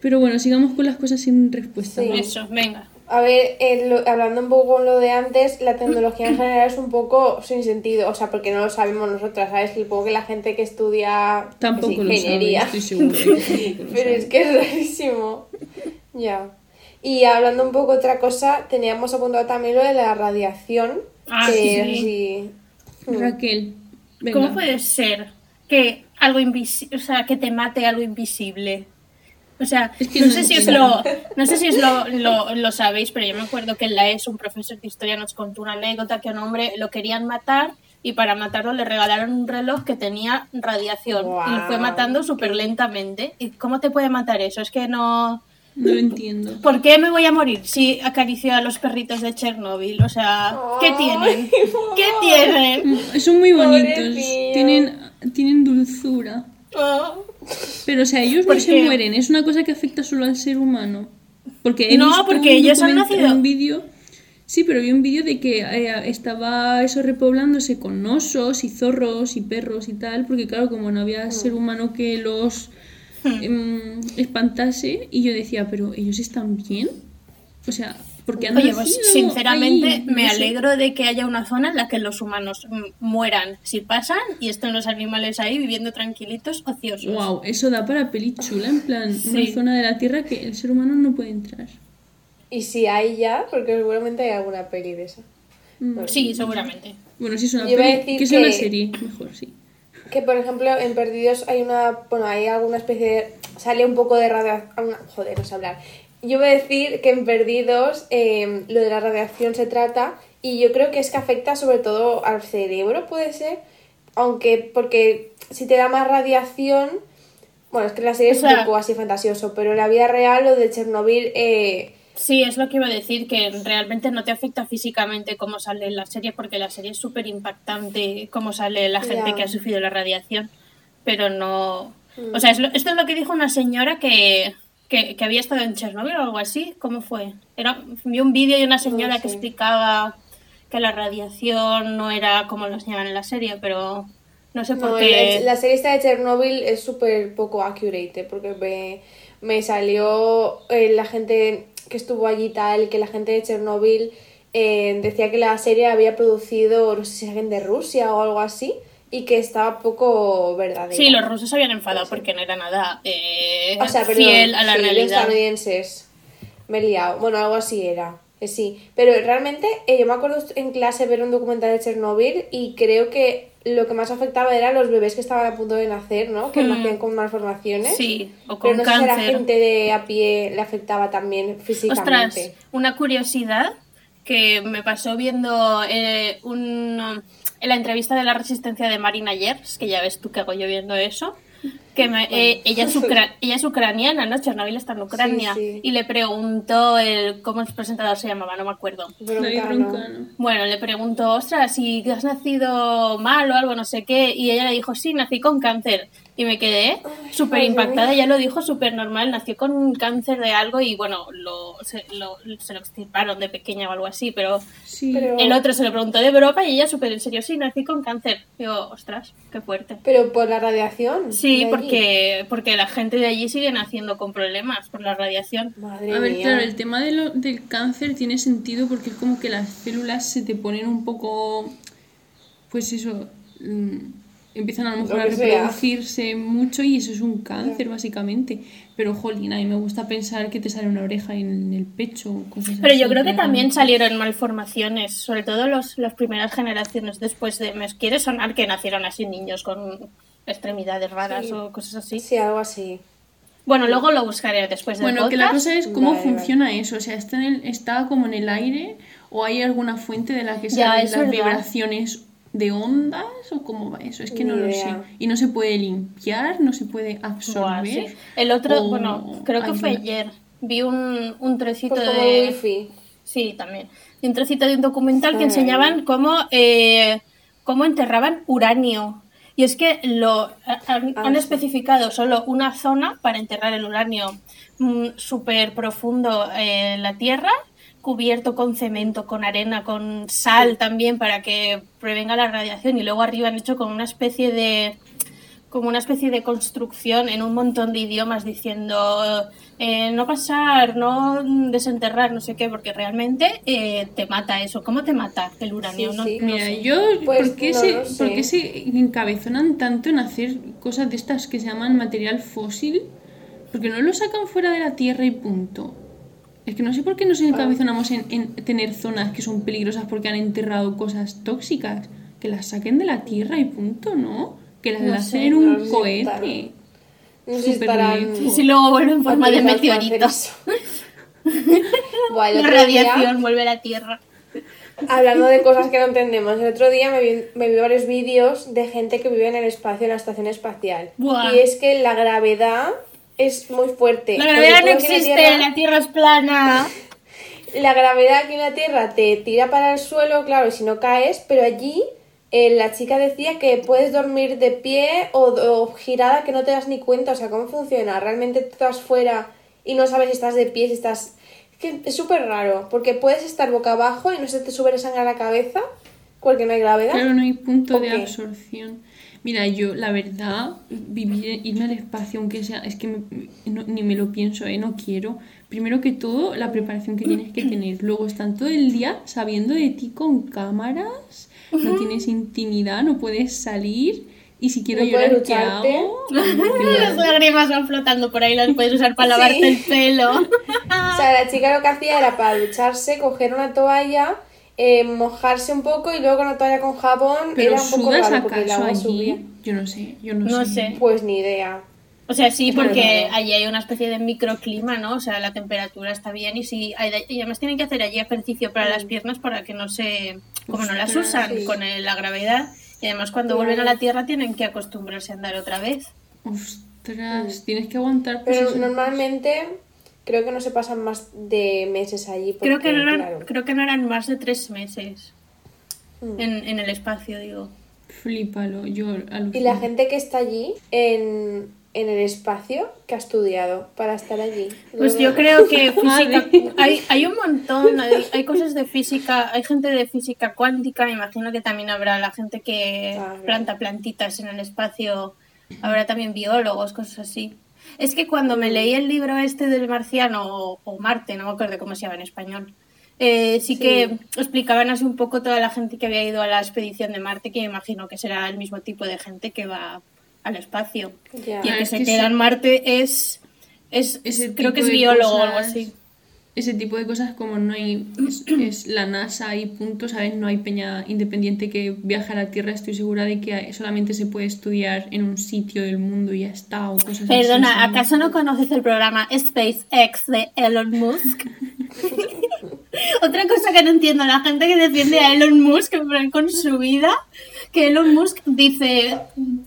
Pero bueno, sigamos con las cosas sin respuesta. Sí. ¿no? Eso, venga. A ver, eh, lo- hablando un poco con lo de antes, la tecnología en general es un poco sin sentido, o sea, porque no lo sabemos nosotras, ¿sabes? Supongo que la gente que estudia pues, Tampoco lo sabe, ingeniería, estoy segura. pero sabe. es que es rarísimo. Ya. Y hablando un poco otra cosa, teníamos apuntado también lo de la radiación, Ah, que sí. sí. Raquel, venga. ¿Cómo puede ser que algo invisible, o sea, que te mate algo invisible? O sea, Es que no, no sé si os lo, no sé si os lo, lo, lo sabéis, pero yo me acuerdo que en la ESO un profesor de historia nos contó una anécdota que a un hombre lo querían matar y para matarlo le regalaron un reloj que tenía radiación y lo fue matando súper lentamente. ¿Y cómo te puede matar eso? Es que no... No lo entiendo. ¿Por qué me voy a morir si acaricio a los perritos de Chernóbil? O sea, ¿qué tienen? ¿Qué tienen? Son muy bonitos. Tienen, tienen dulzura. Ah. Pero, o sea, ellos no ¿Por se qué? mueren. Es una cosa que afecta solo al ser humano. Porque he No, visto porque un ellos han nacido- Un vídeo... Sí, pero vi un vídeo de que eh, estaba eso repoblándose con osos y zorros y perros y tal, porque claro, como no había ser humano que los em, espantase, y yo decía, pero ellos están bien. O sea, porque han Oye, pues sinceramente ahí, me no sé. alegro de que haya una zona en la que los humanos mueran si pasan y estén los animales ahí viviendo tranquilitos, ociosos. Wow, eso da para peli chula, en plan, Sí. una zona de la Tierra que el ser humano no puede entrar. Y si hay ya, porque seguramente hay alguna peli de esa. Mm. Sí, seguramente. Bueno, si es una peli, que sea una serie, mejor, sí. Que por ejemplo en Perdidos hay una, bueno, hay alguna especie de, sale un poco de radiación, joder, no sé hablar. Yo voy a decir que en Perdidos eh, lo de la radiación se trata y yo creo que es que afecta sobre todo al cerebro, puede ser, aunque porque si te da más radiación, bueno, es que la serie es O sea- un poco así fantasioso, pero en la vida real lo de Chernobyl, eh, Sí, es lo que iba a decir, que realmente no te afecta físicamente cómo sale la serie, porque la serie es súper impactante cómo sale la gente que ha sufrido la radiación, pero no... O sea, es lo- esto es lo que dijo una señora que, que, que había estado en Chernobyl o algo así, ¿cómo fue? Era, vi un vídeo de una señora No que explicaba que la radiación no era como lo enseñaban en la serie, pero no sé por No, qué... la serie esta de Chernobyl es súper poco accurate, porque me, me salió eh, la gente que estuvo allí tal, que la gente de Chernobyl eh, decía que la serie había producido, no sé si alguien de Rusia o algo así, y que estaba poco verdadera. Sí, los rusos se habían enfadado porque no era nada eh, o sea, perdón, fiel a la sí, los realidad. estadounidenses. Me he liado. Bueno, algo así era. eh, sí. Pero realmente eh, yo me acuerdo en clase ver un documental de Chernobyl y creo que lo que más afectaba eran los bebés que estaban a punto de nacer, ¿no? Que Hmm. nacían con malformaciones. Sí, o Pero con no sé si a la cáncer. gente de a pie le afectaba también físicamente. Ostras, una curiosidad que me pasó viendo eh, un, en la entrevista de la resistencia de Marina Yers, que ya ves tú que hago yo viendo eso, que me- eh, ella, es ucra- ella es ucraniana, ¿no? Chernobyl está en Ucrania. Sí, sí. Y le preguntó el, cómo el presentador se llamaba, no me acuerdo. Broncano. Bueno, le preguntó, ostras, si has nacido mal o algo, no sé qué, y ella le dijo, sí, nací con cáncer. Y me quedé súper impactada, ella lo dijo súper normal, nació con un cáncer de algo y bueno, lo, se, lo, se lo extirparon de pequeña o algo así, pero Sí. Pero, el otro se lo preguntó de broma y ella súper en serio, sí, nací con cáncer. Digo, ostras, qué fuerte. pero por la radiación. Sí, porque, porque la gente de allí sigue naciendo con problemas por la radiación. Madre A ver, mía. claro, el tema de lo- del cáncer tiene sentido porque es como que las células se te ponen un poco, pues eso, mm, empiezan a lo mejor Lo a sea. reproducirse mucho y eso es un cáncer básicamente. Pero, jolín, a mí me gusta pensar que te sale una oreja en el pecho cosas Pero así. yo creo que también salieron malformaciones, sobre todo los, las primeras generaciones después de... Me quiere sonar que nacieron así niños con extremidades raras Sí. o cosas así. Sí, algo así. Bueno, luego lo buscaré después del Bueno, que la cosa es cómo Vale, vale. funciona eso. O sea, ¿está, en el, ¿está como en el aire o hay alguna fuente de la que salen las verdad. vibraciones de ondas o cómo va eso? Es que no lo sé. Y no se puede limpiar, no se puede Buah, absorber. sí. El otro, o bueno, creo que fue ayer. Vi un, un trocito Pues como de... wifi. Sí, también. Y un trocito de un documental que enseñaban cómo, eh, cómo enterraban uranio. Y es que lo han, Ah, han sí. especificado solo una zona para enterrar el uranio súper profundo en la Tierra, cubierto con cemento, con arena, con sal también para que prevenga la radiación. Y luego arriba han hecho como una especie de como una especie de construcción en un montón de idiomas diciendo eh, no pasar, no desenterrar, no sé qué, porque realmente eh, te mata eso. ¿Cómo te mata el uranio? Sí, No- sí. no Mira, sé. yo, Pues ¿por, qué no se, por qué se encabezonan tanto en hacer cosas de estas que se llaman material fósil? Porque no lo sacan fuera de la Tierra y punto. Es que no sé por qué nos encabezonamos en, en tener zonas que son peligrosas porque han enterrado cosas tóxicas. Que las saquen de la Tierra y punto, ¿no? Que las No lancen en no un si cohete. No sé si. Y si luego vuelve en forma de autorizados para hacer meteorito. eso. Buah, el La día- radiación vuelve a la Tierra. Hablando de cosas que no entendemos, el otro día me vi, me vi varios vídeos de gente que vive en el espacio, en la estación espacial. Buah. Y es que la gravedad es muy fuerte. La gravedad no en la existe, Tierra- la Tierra es plana. La gravedad aquí en la Tierra te tira para el suelo, claro, si no caes, pero allí eh, la chica decía que puedes dormir de pie o, o girada que no te das ni cuenta. O sea, ¿cómo funciona? Realmente tú estás fuera y no sabes si estás de pie, si estás... Es súper raro, porque puedes estar boca abajo y no se te sube la sangre a la cabeza porque no hay gravedad. Claro, no hay punto ¿O de absorción. Mira, yo, la verdad, vivir, irme al espacio, aunque sea, es que me- no- ni me lo pienso, ¿eh? No quiero. Primero que todo, la preparación que tienes que tener. Luego están todo el día sabiendo de ti con cámaras, no tienes intimidad, no puedes salir. Y si quiero No puedes llorar, ¿qué hago? Las lágrimas van flotando por ahí, las puedes usar para lavarte Sí. el pelo. O sea, la chica lo que hacía era para ducharse, coger una toalla, eh, mojarse un poco y luego con la toalla con jabón Pero era un poco sudas raro porque el acaso agua allí. subía. Yo no sé, yo no, No sé. sé. Pues ni idea. O sea, sí, porque allí hay una especie de microclima, ¿no? O sea, la temperatura está bien y sí, hay- y además tienen que hacer allí ejercicio para las piernas para que no se, como no las Ostras, usan sí. con el- la gravedad. Y además cuando Claro. vuelven a la Tierra tienen que acostumbrarse a andar otra vez. Ostras, tienes que aguantar. pues, Pero eso. normalmente creo que no se pasan más de meses allí. Creo que, porque, no eran, claro, creo que no eran más de tres meses Mm. en, en el espacio, digo. Flípalo, yo alucino. Y la gente que está allí en, en el espacio, que ha estudiado para estar allí. Pues Luego- yo creo que física, hay, hay un montón, hay, hay cosas de física, hay gente de física cuántica, me imagino que también habrá la gente que Ah, planta plantitas en el espacio, habrá también biólogos, cosas así. Es que cuando me leí el libro este del marciano o, o Marte, no me acuerdo cómo se llama en español, eh, sí, Sí. que explicaban así un poco toda la gente que había ido a la expedición de Marte, que me imagino que será el mismo tipo de gente que va al espacio. Y el Ah, que es se que queda sí. en Marte es, es creo que es biólogo o algo así. Ese tipo de cosas como no hay, es, es la NASA y punto, ¿sabes? No hay peña independiente que viaje a la Tierra. Estoy segura de que solamente se puede estudiar en un sitio del mundo y ya está, o cosas así. Perdona. ¿acaso no conoces el programa SpaceX de Elon Musk? Otra cosa que no entiendo, la gente que defiende a Elon Musk con su vida, que Elon Musk dice,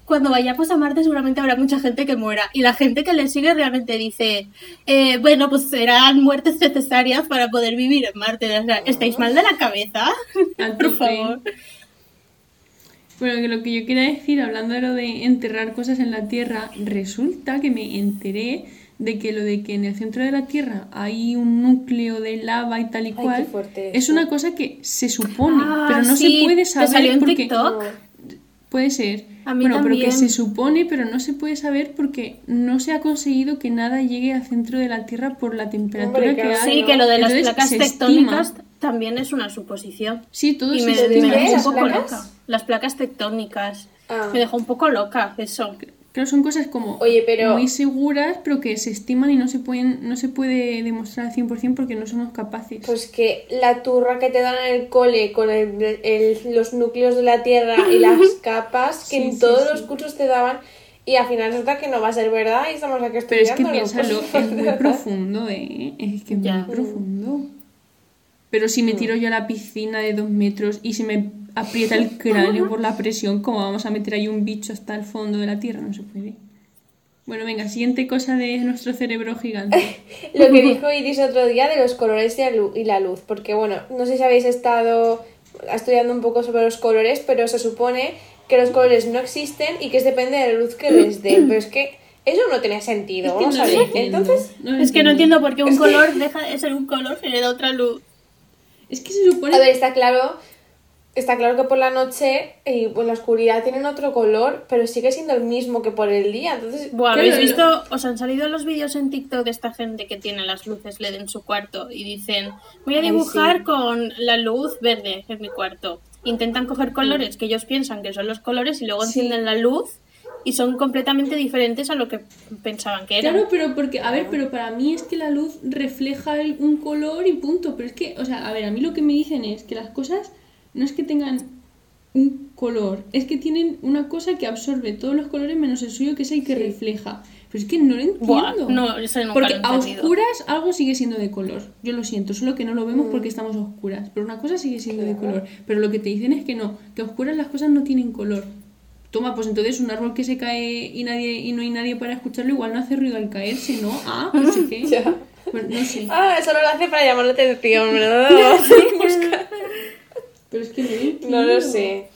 cuando vayamos a Marte seguramente habrá mucha gente que muera. Y la gente que le sigue realmente dice, eh, bueno, pues serán muertes necesarias para poder vivir en Marte. O sea, ¿estáis mal de la cabeza? Por favor. Bueno, que lo que yo quería decir, hablando de lo de enterrar cosas en la Tierra, resulta que me enteré de que lo de que en el centro de la Tierra hay un núcleo de lava y tal y Ay, cual, qué fuerte es una cosa que se supone, Ah, pero no sí, se puede te saber salió en porque TikTok. puede ser. A mí bueno, pero que se supone, pero no se puede saber porque no se ha conseguido que nada llegue al centro de la Tierra por la temperatura Hombre, que hay. Sí, que lo de las Entonces, placas tectónicas estima. También es una suposición. Sí, todo Y se me, me dejó un ¿Las poco placas? loca. Las placas tectónicas. Ah. Me dejó un poco loca eso. Claro, son cosas como Oye, pero- muy seguras, pero que se estiman y no se pueden no se puede demostrar al 100% porque no somos capaces. Pues que la turra que te dan en el cole con el- el- los núcleos de la Tierra y las capas que Sí, en sí, todos sí. los cursos te daban y al final resulta que no va a ser verdad y estamos aquí pero es que piénsalo, pues, es muy profundo, ¿eh? Es que es Ya. muy profundo. Pero si me tiro yo a la piscina de dos metros y se me aprieta el cráneo por la presión, ¿cómo vamos a meter ahí un bicho hasta el fondo de la Tierra? No se puede. Bueno, venga, siguiente cosa de nuestro cerebro gigante. Lo que dijo Iris otro día de los colores y la lu- y la luz, porque bueno, no sé si habéis estado estudiando un poco sobre los colores, pero se supone que los colores no existen y que es depende de la luz que les den. Pero es que eso no tenía sentido. Es que Vamos no a ver. Entonces, no Es que no entiendo por qué un color deja de ser un color y le da otra luz. Es que se supone. a ver, está claro. Está claro que por la noche y por la oscuridad tienen otro color, pero sigue siendo el mismo que por el día. Entonces, Buah, ¿habéis visto? Os han salido los vídeos en TikTok de esta gente que tiene las luces LED en su cuarto y dicen, voy a Ay, dibujar sí. con la luz verde en mi cuarto. Intentan coger colores que ellos piensan que son los colores y luego Sí. encienden la luz y son completamente diferentes a lo que pensaban que eran. Claro, pero porque, a ver, pero para mí es que la luz refleja el- un color y punto. Pero es que, o sea, a ver, a mí lo que me dicen es que las cosas no es que tengan un color, es que tienen una cosa que absorbe todos los colores menos el suyo, que es el que refleja. Pero es que no lo entiendo. Buah, no, eso nunca porque lo a oscuras algo sigue siendo de color. Yo lo siento, solo que no lo vemos porque estamos a oscuras. Pero una cosa sigue siendo de color. Pero lo que te dicen es que no, que a oscuras las cosas no tienen color. Toma, pues entonces un árbol que se cae y nadie y no hay nadie para escucharlo, igual no hace ruido al caerse, ¿no? Ah, no sé qué. Ya. Pues no sé. ah, eso lo hace para llamar la atención, ¿verdad? Pero es que no no lo sé.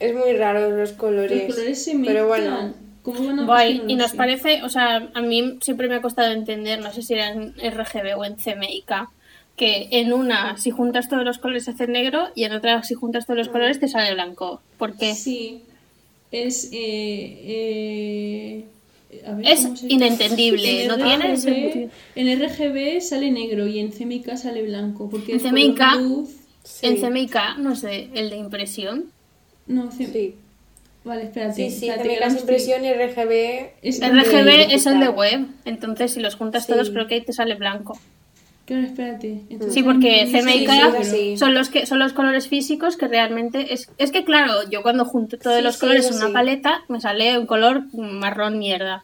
Es muy raro los colores. Los colores se mezclan. Pero bueno. ¿Cómo van a y no nos sé. parece, o sea, a mí siempre me ha costado entender, no sé si era en RGB o en CMYK, que en una, si juntas todos los colores se hace negro y en otra, si juntas todos los colores te sale blanco. ¿Por qué? Sí. Es. Eh, eh, a ver, Es ¿cómo se- inentendible, En no tiene RGB sentido. En RGB sale negro y en CMYK sale blanco. Porque En CMYK luz. Sí. En CMYK, no sé, el de impresión. No, C- Sí, Vale, espérate. sí, sí. espérate, impresión y RGB. Es RGB es el de web, entonces si los juntas Sí. todos creo que ahí te sale blanco. Claro, espérate. Entonces, Sí, porque sí, CMYK sí, son los que son los colores físicos que realmente es es que claro, yo cuando junto todos Sí, los colores en una paleta me sale un color marrón mierda.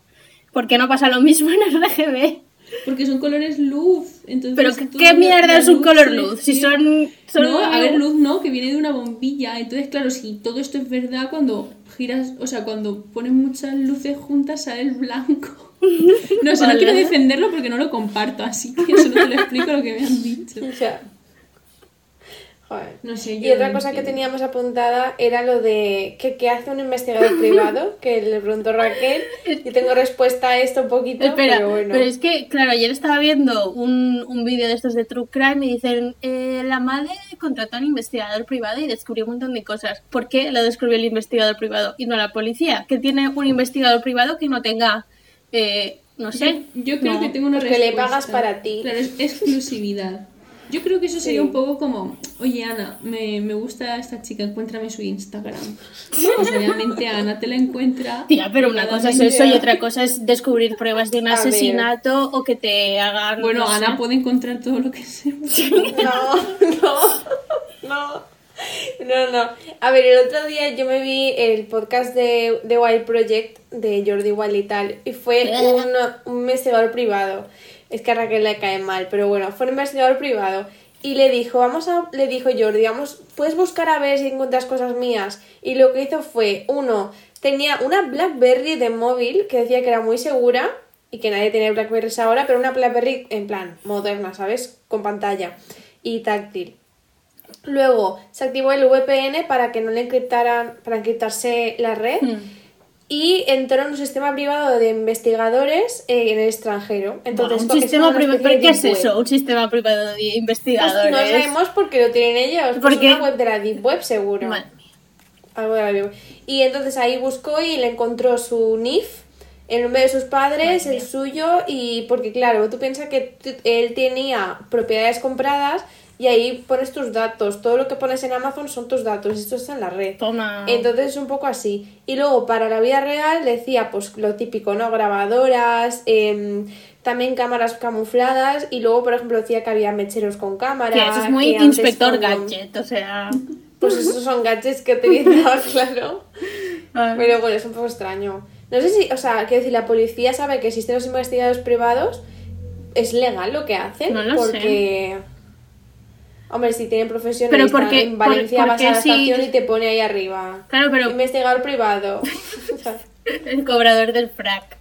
¿Por qué no pasa lo mismo en RGB? Porque son colores luz. Entonces, Pero ¿qué, mierda es un color luz? Si son, son No, a ver, luz no, que viene de una bombilla. Entonces, claro, si todo esto es verdad, cuando giras, o sea, cuando pones muchas luces juntas sale el blanco. No sé, Vale. no quiero defenderlo porque no lo comparto, así que solo te lo explico lo que me han dicho. Ya. Joder. No sé, Y otra no cosa que teníamos apuntada era lo de que, ¿qué hace un investigador privado? Que le preguntó Raquel. Y tengo respuesta a esto un poquito, Espera, pero bueno. pero es que, claro, ayer estaba viendo un, un vídeo de estos de True Crime y dicen, eh, la madre contrató a un investigador privado y descubrió un montón de cosas. ¿Por qué lo descubrió el investigador privado y no la policía? Que tiene un investigador privado que no tenga, eh, no sé. Yo, yo creo no. que tengo una Porque le respuesta. pagas para ti. Claro, es exclusividad. Yo creo que eso sería Sí. un poco como, oye Ana, me, me gusta esta chica, encuéntrame su Instagram. Pues obviamente Ana te la encuentra. Tía, pero una cosa es eso y otra cosa es descubrir pruebas de un A ver. asesinato o que te hagan... Bueno, no Ana sé. puede encontrar todo lo que sea. No, no, no. No, no. A ver, el otro día yo me vi el podcast de, de Wild Project de Jordi Wild y tal. Y fue un, un investigador privado. Es que a Raquel le cae mal, pero bueno, fue un investigador privado. Y le dijo, vamos a, le dijo Jordi, vamos, puedes buscar a ver si encuentras cosas mías. Y lo que hizo fue, uno, tenía una Blackberry de móvil que decía que era muy segura y que nadie tiene Blackberries ahora, pero una Blackberry en plan moderna, ¿sabes? Con pantalla y táctil. Luego se activó el VPN para que no le encriptaran, para encriptarse la red. Hmm. Y entró en un sistema privado de investigadores eh, en el extranjero. Entonces, un es sistema privado... especie ¿Pero qué es web. eso? Un sistema privado de Pues investigadores. no sabemos por qué lo tienen ellos. Pues Porque- una web de la Deep Web, seguro. Madre mía. Algo de la Deep Web. Y entonces ahí buscó y le encontró su NIF, el nombre de sus padres, Madre el mía. suyo, y porque claro, tú piensas que él tenía propiedades compradas y ahí pones tus datos. Todo lo que pones en Amazon son tus datos, esto está en la red. Toma. Entonces es un poco así. Y luego para la vida real decía pues lo típico, ¿no? Grabadoras, em, también cámaras camufladas y luego por ejemplo decía que había mecheros con cámara. Tía, eso es muy inspector cuando- gadget, o sea... Pues esos son gadgets que utilizaba, claro. Pero bueno, es un poco extraño. No sé si, o sea, quiero decir, la policía sabe que existen los investigadores privados. ¿Es legal lo que hacen? No lo porque... Hombre, si tienen profesionales Pero porque- en Valencia por- vas a la si- estación y te pone ahí arriba. Claro, pero Investigador privado. el cobrador del frac.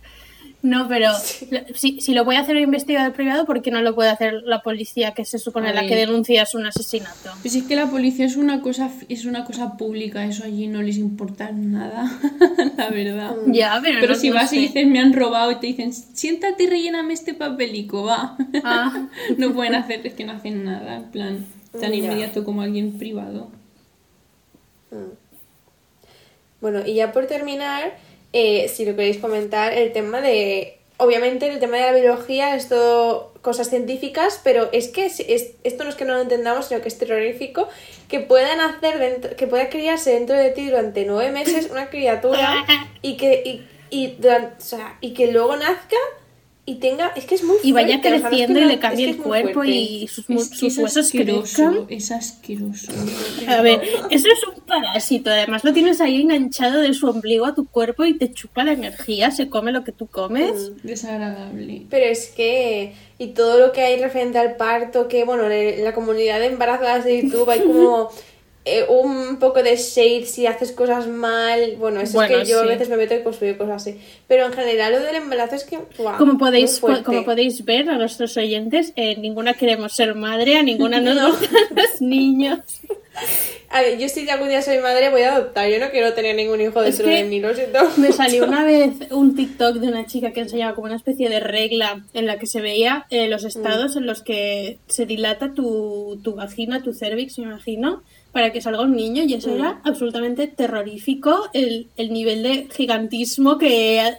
No, pero si, si lo puede hacer un investigador privado, ¿por qué no lo puede hacer la policía que se supone A la que denuncia es un asesinato? Pues es que la policía es una cosa es una cosa pública, eso allí no les importa nada, la verdad. Ya, pero, Pero no- si no vas sé. y dices me han robado y te dicen siéntate y relléname este papelico, va. Ah. no pueden hacer, es que no hacen nada, en plan tan Ya. inmediato como alguien privado. Bueno, y ya por terminar, eh, si lo queréis comentar, el tema de. Obviamente, el tema de la biología es todo cosas científicas, pero es que es- es- esto no es que no lo entendamos, sino que es terrorífico que puedan hacer dentro, que pueda criarse dentro de ti durante nueve meses una criatura y que y, y, duran- o sea, y que luego nazca y tenga es que es muy Y vaya fuerte, o sea, no es que creciendo y le es cambie que el cuerpo fuerte. y sus, Es mu- que sus es huesos asqueroso, crezcan. es asqueroso. A ver, eso es un parásito. Además, lo tienes ahí enganchado de su ombligo a tu cuerpo y te chupa la energía, se come lo que tú comes. Desagradable. Pero es que, y todo lo que hay referente al parto, que bueno, en la comunidad de embarazadas de YouTube hay como eh, un poco de shade si haces cosas mal. Bueno, eso Bueno, es que yo a veces me meto y construyo cosas así. Pero en general lo del embarazo es que, Como podéis, como podéis ver a nuestros oyentes, eh, ninguna queremos ser madre, a ninguna nos gustan los niños. A ver, yo si algún día soy madre voy a adoptar. Yo no quiero tener ningún hijo dentro de mí, lo siento. Me salió una vez un TikTok de una chica que enseñaba como una especie de regla en la que se veía eh, los estados en los que se dilata tu, tu vagina, tu cervix, me imagino, para que salga un niño y eso era absolutamente terrorífico el, el nivel de gigantismo que...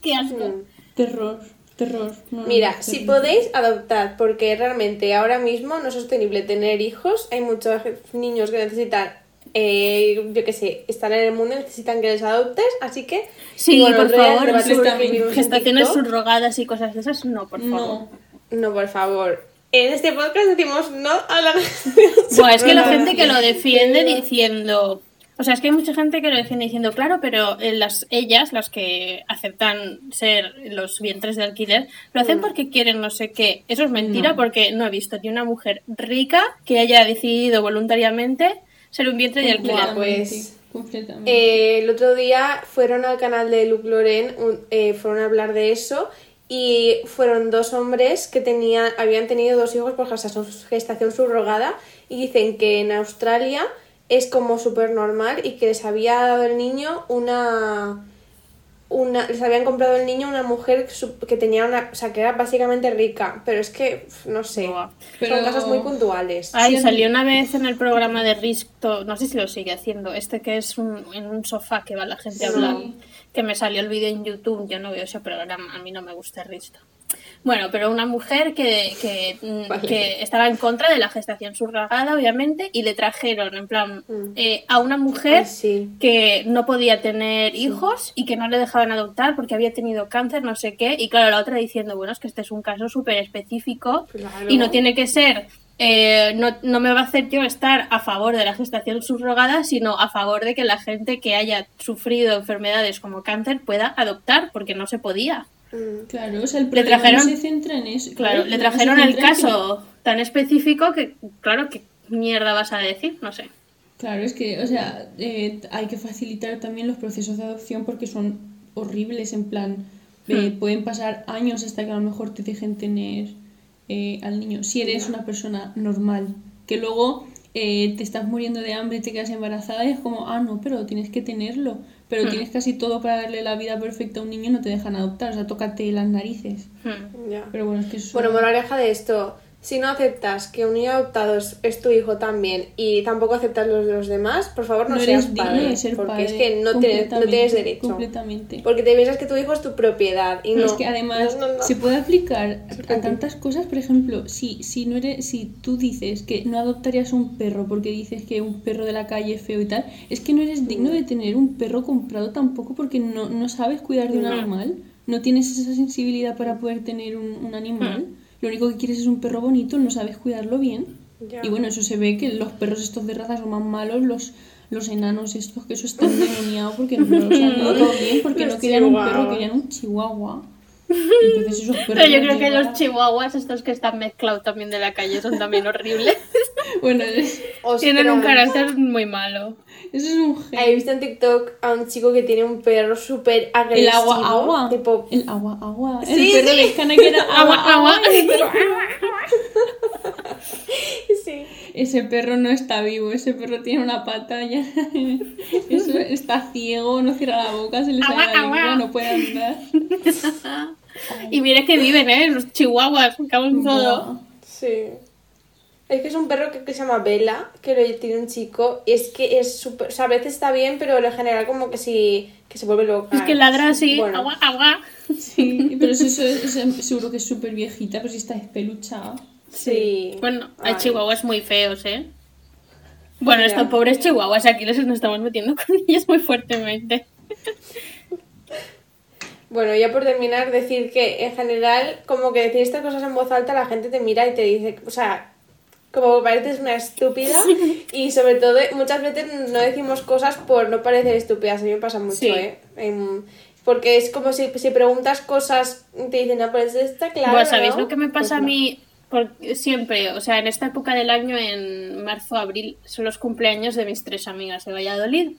¡Qué asco! Terror, terror. no, no, Mira, si podéis, adoptad, porque realmente ahora mismo no es sostenible tener hijos. Hay muchos niños que necesitan, eh, yo qué sé, estar en el mundo y necesitan que les adoptes, así que... Sí, bueno, por favor, gestaciones subrogadas y cosas de esas, no, por favor. No. No, por favor. En este podcast decimos no a la... Buah, es que la gente que lo defiende diciendo... O sea, es que hay mucha gente que lo defiende diciendo, claro, pero eh, las, ellas, las que aceptan ser los vientres de alquiler, lo hacen porque quieren no sé qué. Eso es mentira No. porque no he visto ni una mujer rica que haya decidido voluntariamente ser un vientre de alquiler. Pues- Completamente. Eh, el otro día fueron al canal de Luc Loren, un- eh, fueron a hablar de eso y fueron dos hombres que tenían, habían tenido dos hijos por gestación, gestación subrogada y dicen que en Australia es como súper normal y que les había dado el niño una... Una, les habían comprado el niño una mujer que tenía una, o sea, que era básicamente rica, pero es que, no sé. Pero- son casos muy puntuales. Ay, Sí, salió una vez en el programa de Risto, no sé si lo sigue haciendo, este que es un- en un sofá que va la gente a Sí. Que me salió el vídeo en YouTube, yo no veo ese programa, a mí no me gusta Risto. Bueno, pero una mujer que, que, mm, Vale. que estaba en contra de la gestación subrogada, obviamente, y le trajeron, en plan, Mm. eh, a una mujer Ay, sí. que no podía tener hijos y que no le dejaban adoptar porque había tenido cáncer, no sé qué. Y claro, la otra diciendo, bueno, es que este es un caso súper específico Claro. y no tiene que ser, eh, no, no me va a hacer yo estar a favor de la gestación subrogada, sino a favor de que la gente que haya sufrido enfermedades como cáncer pueda adoptar porque no se podía. Mm. Claro, o sea, el Le problema trajeron- no se centra en eso. Claro, le no trajeron el que- caso tan específico que, claro, ¿qué mierda vas a decir? No sé. Claro, es que, o sea, eh, hay que facilitar también los procesos de adopción porque son horribles, en plan, eh, Hmm. pueden pasar años hasta que a lo mejor te dejen tener eh, al niño. Si eres una persona normal, que luego eh, te estás muriendo de hambre y te quedas embarazada y es como, ah, no, pero tienes que tenerlo. Pero Hmm. tienes casi todo para darle la vida perfecta a un niño y no te dejan adoptar, o sea, tócate las narices. Hmm. Ya. Pero bueno, es que eso... Bueno, moraleja de esto, si no aceptas que un niño adoptado es, es tu hijo también y tampoco aceptas los de los demás, por favor no, no seas padre, de ser porque padre. es que no, tienes- no tienes derecho. Completamente. Porque te piensas que tu hijo es tu propiedad y No, es que además No, no, no. se puede aplicar a tantas cosas, por ejemplo, si, si no eres, si tú dices que no adoptarías un perro porque dices que un perro de la calle es feo y tal, es que no eres digno de tener un perro comprado tampoco porque no, no sabes cuidar de un No. animal, no tienes esa sensibilidad para poder tener un, un animal, Mm. Lo único que quieres es un perro bonito, no sabes cuidarlo bien. Ya. Y bueno, eso se ve que los perros estos de raza son más malos, los, los enanos estos que eso están demoniados porque no han educado bien, porque Los no querían un perro, querían un chihuahua. Entonces esos Pero yo creo que los chihuahuas, estos que están mezclados también de la calle, son también horribles. Bueno, es- Tienen un carácter muy malo. eso es un gen. He visto en TikTok a un chico que tiene un perro súper El agresivo. agua, agua. Tipo, El agua, agua. Sí, el perro sí. de que era agua, Agua, agua. agua. el perro- sí. Ese perro no está vivo, ese perro tiene una pata ya. Eso, está ciego, no cierra la boca, se le sale Agua, la lengua, agua. no puede andar. Y mira que viven, ¿eh? Los chihuahuas, me cago en todo. Sí. Es que es un perro que, que se llama Bella, que lo tiene un chico. Y es que es súper. O sea, a veces está bien, pero en general, como que sí. que se vuelve loca. Es que ladra así, Bueno. agua, agua. Sí, pero eso, eso es, es- seguro que es súper viejita, pero si está espeluchada. Sí. Bueno, hay Ay. chihuahuas muy feos, ¿eh? Bueno, estos pobres chihuahuas aquí les nos estamos metiendo con ellos muy fuertemente. Bueno, ya por terminar, decir que en general, como que decir estas cosas en voz alta, la gente te mira y te dice, o sea, como pareces una estúpida y sobre todo muchas veces no decimos cosas por no parecer estúpidas, a mí me pasa mucho, Sí. ¿eh? Porque es como si, si preguntas cosas, te dicen, no, pues está claro. Bueno, ¿sabéis ¿no?". lo que me Pues pasa a no. mí? Porque siempre, o sea, en esta época del año, en marzo, abril, son los cumpleaños de mis tres amigas de Valladolid.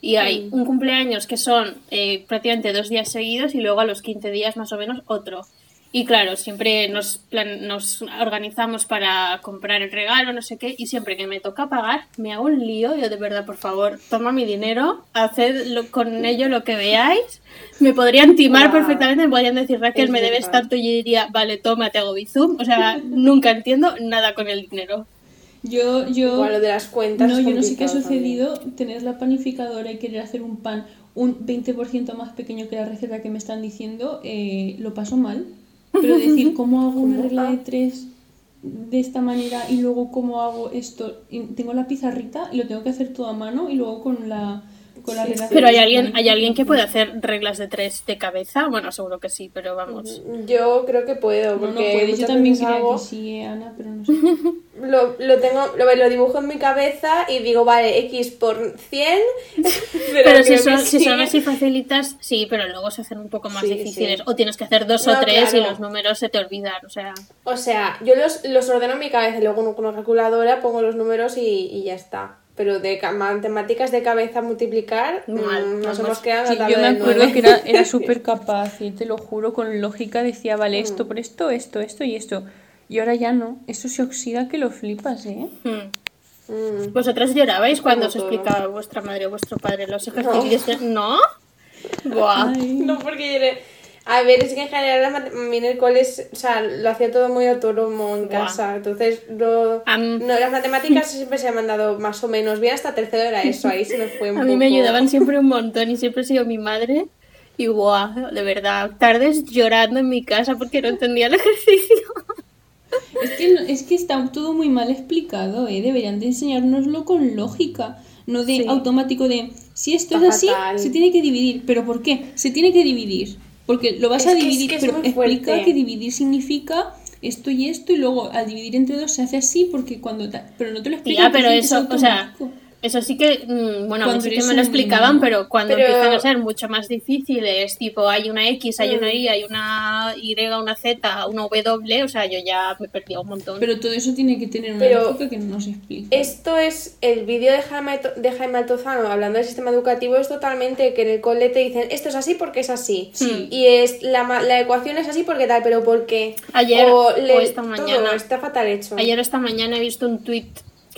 Y hay Mm. un cumpleaños que son eh, prácticamente dos días seguidos y luego a los 15 días más o menos otro. Y claro, siempre nos, plan- nos organizamos para comprar el regalo, no sé qué, y siempre que me toca pagar, me hago un lío. Yo de verdad, por favor, toma mi dinero, haced lo- con ello lo que veáis. Me podrían timar perfectamente, me podrían decir, Raquel, Es me debes verdad. tanto, y yo diría, vale, toma, te hago bizum. O sea, nunca entiendo nada con el dinero. Yo, yo. Lo de las cuentas. No, yo no sé qué ha también. sucedido, tener la panificadora y querer hacer un pan un 20% más pequeño que la receta que me están diciendo, eh, lo paso mal. Pero decir, ¿cómo hago una regla de tres de esta manera y luego cómo hago esto? Y tengo la pizarrita y lo tengo que hacer todo a mano y luego con la, con la Sí, regla sí. Pero hay alguien, hay alguien que puede hacer reglas de tres de cabeza. Bueno, seguro que sí, pero vamos. Yo creo que puedo, No, porque no puedes, yo también creía hago- que sí, eh, Ana, pero no sé. Lo, lo tengo, lo, lo dibujo en mi cabeza y digo, vale, X por 100. Pero, Pero si son, si son así facilitas, sí, pero luego se hacen un poco más Sí, difíciles. sí. O tienes que hacer dos No, o tres y los números se te olvidan. O sea, O sea, yo los, los ordeno en mi cabeza y luego con una calculadora pongo los números y, y ya está. Pero de ca- matemáticas de cabeza multiplicar, Mal, mm, nos vamos. hemos quedado Sí, yo me acuerdo nueve. que era, era súper capaz y te lo juro, con lógica decía, vale, esto por esto, esto, esto y esto. Y ahora ya no. Eso se oxida que lo flipas, ¿eh? hmm. Mm. ¿vosotras llorabais cuando os explicaba vuestra madre o vuestro padre los ejercicios? ¿No? Buah. Ay. No, porque yo le- A ver, es que en general la mate- a mí en el cole, es- o sea, lo hacía todo muy autónomo en casa. Entonces, no, Am- no, las matemáticas siempre se me han dado más o menos bien. Hasta tercero era eso, ahí se me fue un A mí me poco- ayudaban siempre un montón y siempre ha sido mi madre. Y buah, de verdad, tardes llorando en mi casa porque no entendía el ejercicio. Es que, no- es que está todo muy mal explicado, ¿eh? Deberían de enseñárnoslo con lógica, no de Sí. automático de si esto Está es así, fatal. se tiene que dividir. ¿Pero por qué? Se tiene que dividir. Porque lo vas Es a que es dividir, que es pero explica fuerte. que dividir significa esto y esto, y luego al dividir entre dos se hace así, porque cuando. ta- Pero no te lo explican. Ya, pero eso, o sea, automático. Eso sí que, mm, bueno, a mí Cuando sí que me lo explicaban, niño. pero cuando Pero- empiezan a ser mucho más difíciles, tipo hay una X, hay una Mm. Y, hay una Y, una Z, una W, o sea, yo ya me perdía un montón. Pero todo eso tiene que tener una Pero lógica que no nos explica. Esto es el vídeo de Jaime, de Jaime Altozano hablando del sistema educativo, es totalmente que en el cole te dicen esto es así porque es así. Sí. Y es la, ma- la ecuación es así porque tal, pero ¿por qué? Ayer o, o esta todo mañana. está fatal hecho. Ayer esta mañana he visto un tweet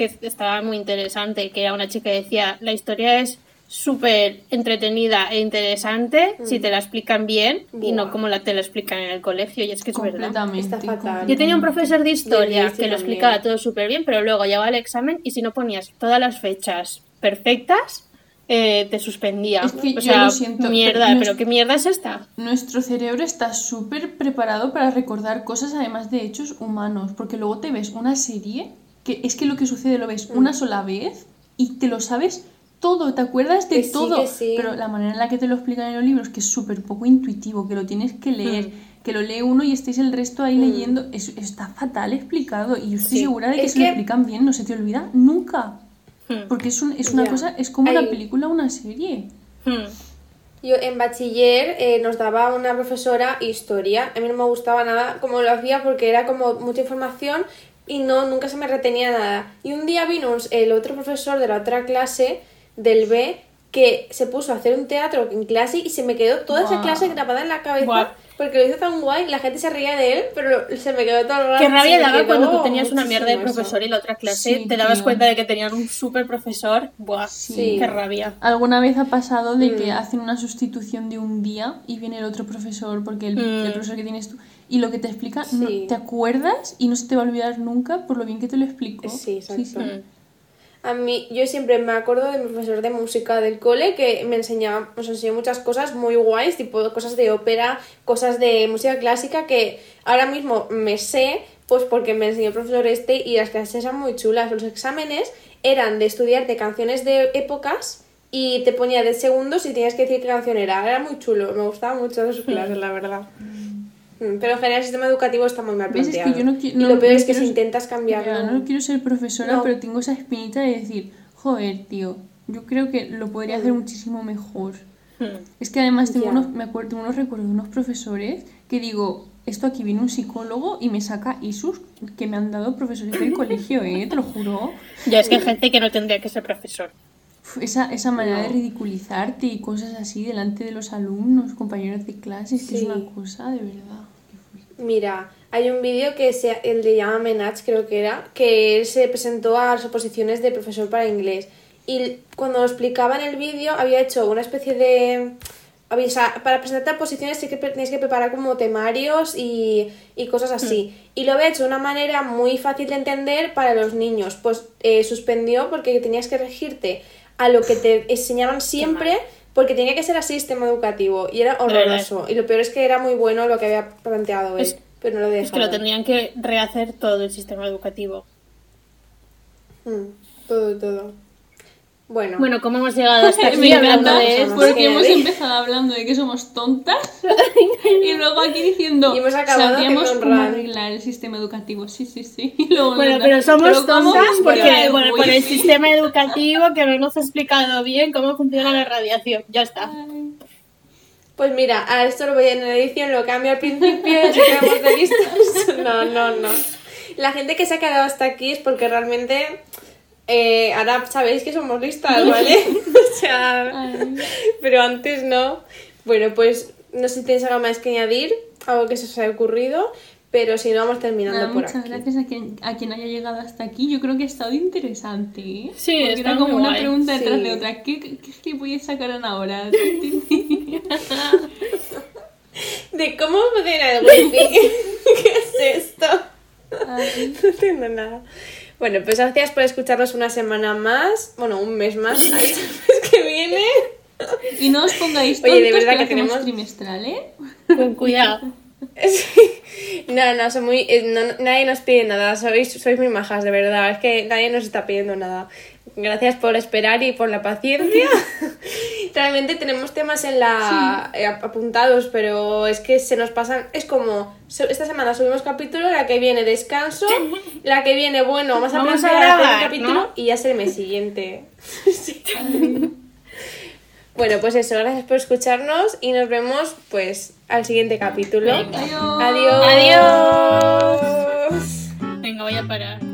que estaba muy interesante, que era una chica que decía, la historia es súper entretenida e interesante si te la explican bien y no Buah. como la te la explican en el colegio, y es que es verdad. Está fatal. Yo tenía un profesor de historia que lo también. explicaba todo súper bien, pero luego llegaba el examen y si no ponías todas las fechas perfectas, eh, te suspendía. Es que o yo sea, lo siento, mierda, pero pero ¿qué mierda es esta? Nuestro cerebro está súper preparado para recordar cosas además de hechos humanos, porque luego te ves una serie que es que lo que sucede lo ves Mm. una sola vez y te lo sabes todo, te acuerdas de Que todo, sí. pero la manera en la que te lo explican en los libros que es súper poco intuitivo, que lo tienes que leer, Mm. que lo lee uno y estéis el resto ahí leyendo, es- está fatal explicado y yo estoy Sí. segura de que Es se lo que- explican bien, no se te olvida nunca. Hmm, Porque es, un- es una cosa, es como una película o una serie. hmm. Yo en bachiller eh, nos daba una profesora historia. A mí no me gustaba nada como lo hacía porque era como mucha información y no nunca se me retenía nada. Y un día vino el otro profesor de la otra clase del B que se puso a hacer un teatro en clase y se me quedó toda esa Guau. clase grabada en la cabeza Guau. porque lo hizo tan guay, la gente se reía de él, pero se me quedó todo el rato. Qué rabia daba quedó cuando tú tenías una mierda de muchísimo eso. profesor y la otra clase Sí, te dabas tío. cuenta de que tenían un super profesor. Buah, Sí. qué rabia. ¿Alguna vez ha pasado de Mm. que hacen una sustitución de un día y viene el otro profesor porque el, Mm. el profesor que tienes tú y lo que te explica no- te acuerdas y no se te va a olvidar nunca por lo bien que te lo explico? Sí, exacto. A mí, yo siempre me acuerdo de mi profesor de música del cole que me enseñaba, nos enseñó muchas cosas muy guays, tipo cosas de ópera, cosas de música clásica que ahora mismo me sé, pues porque me enseñó el profesor este y las clases eran muy chulas. Los exámenes eran de estudiarte canciones de épocas y te ponía de segundos y tenías que decir qué canción era. Era muy chulo, me gustaba mucho de sus clases, la verdad. Mm, Pero en general el sistema educativo está muy mal ¿Ves? Es que planteado. yo no y no- lo peor no es que si quiero- intentas cambiarlo... Ya, no quiero ser profesora, No. pero tengo esa espinita de decir, joder, tío, yo creo que lo podría hacer muchísimo mejor. Mm. Es que además tengo Ya. unos, me acuerdo, tengo unos recuerdos de unos profesores que digo, esto aquí viene un psicólogo y me saca ISUS que me han dado profesores del colegio, ¿eh? Te lo juro. Ya es que hay gente que no tendría que ser profesor. Esa, esa manera de ridiculizarte y cosas así delante de los alumnos, compañeros de clase, es que es Sí. una cosa de verdad. Mira, hay un vídeo que se, el de Llama Menach, creo que era, que él se presentó a las oposiciones de profesor para inglés. Y cuando lo explicaba en el vídeo, había hecho una especie de. o sea, para presentarte a posiciones sí que tienes que preparar como temarios y, y cosas así. Y lo había hecho de una manera muy fácil de entender para los niños. Pues eh, suspendió porque tenías que regirte a lo que te enseñaban siempre, porque tenía que ser así sistema educativo. Y era horroroso. Y lo peor es que era muy bueno lo que había planteado él. Es- pero no lo dejaron. Es que lo tendrían que rehacer todo el sistema educativo. Mm, todo, todo. Bueno, Bueno, ¿cómo hemos llegado hasta aquí Me hablando de esto? porque hemos empezado hablando de que somos tontas y luego aquí diciendo Y hemos acabado un cómo arreglar el sistema educativo. Sí, sí, sí. Y luego Bueno, pero somos tontas porque, bueno, por el sistema educativo que no nos ha explicado bien cómo funciona la radiación. Ya está. ay, pues mira, a esto lo voy a en la edición, lo cambio al principio y quedamos de listas. No, no, no. La gente que se ha quedado hasta aquí es porque realmente eh, ahora sabéis que somos listas, ¿vale? o sea, pero antes no. Bueno, pues no sé si tenéis algo más que añadir, algo que se os haya ocurrido, pero si no, vamos terminando Nada, por muchas aquí. gracias a quien, a quien haya llegado hasta aquí. Yo creo que ha estado interesante. ¿eh? Sí, Porque está era como muy una guay. pregunta detrás Sí. de otra. ¿Qué, qué, qué gilipollas sacarán ahora? De cómo el wifi. ¿Qué es esto? Ay. No entiendo nada. Bueno, pues gracias por escucharnos una semana más. Bueno, un mes más. Hasta el mes que viene. Y no os pongáis Oye, tontos de verdad que, tenemos- trimestral, ¿eh? Con cuidado. Sí. No, no, son muy, eh, no- nadie nos pide nada. Sois, sois muy majas, de verdad. Es que nadie nos está pidiendo nada. Gracias por esperar y por la paciencia. Realmente tenemos temas en la eh, apuntados, pero es que se nos pasan. Es como esta semana subimos capítulo, la que viene descanso, la que viene bueno vamos a Vamos a grabar, un capítulo ¿no? y ya es el mes siguiente. Sí. Bueno, pues eso, gracias por escucharnos y nos vemos pues al siguiente capítulo. Venga. Adiós. Adiós. Venga, voy a parar.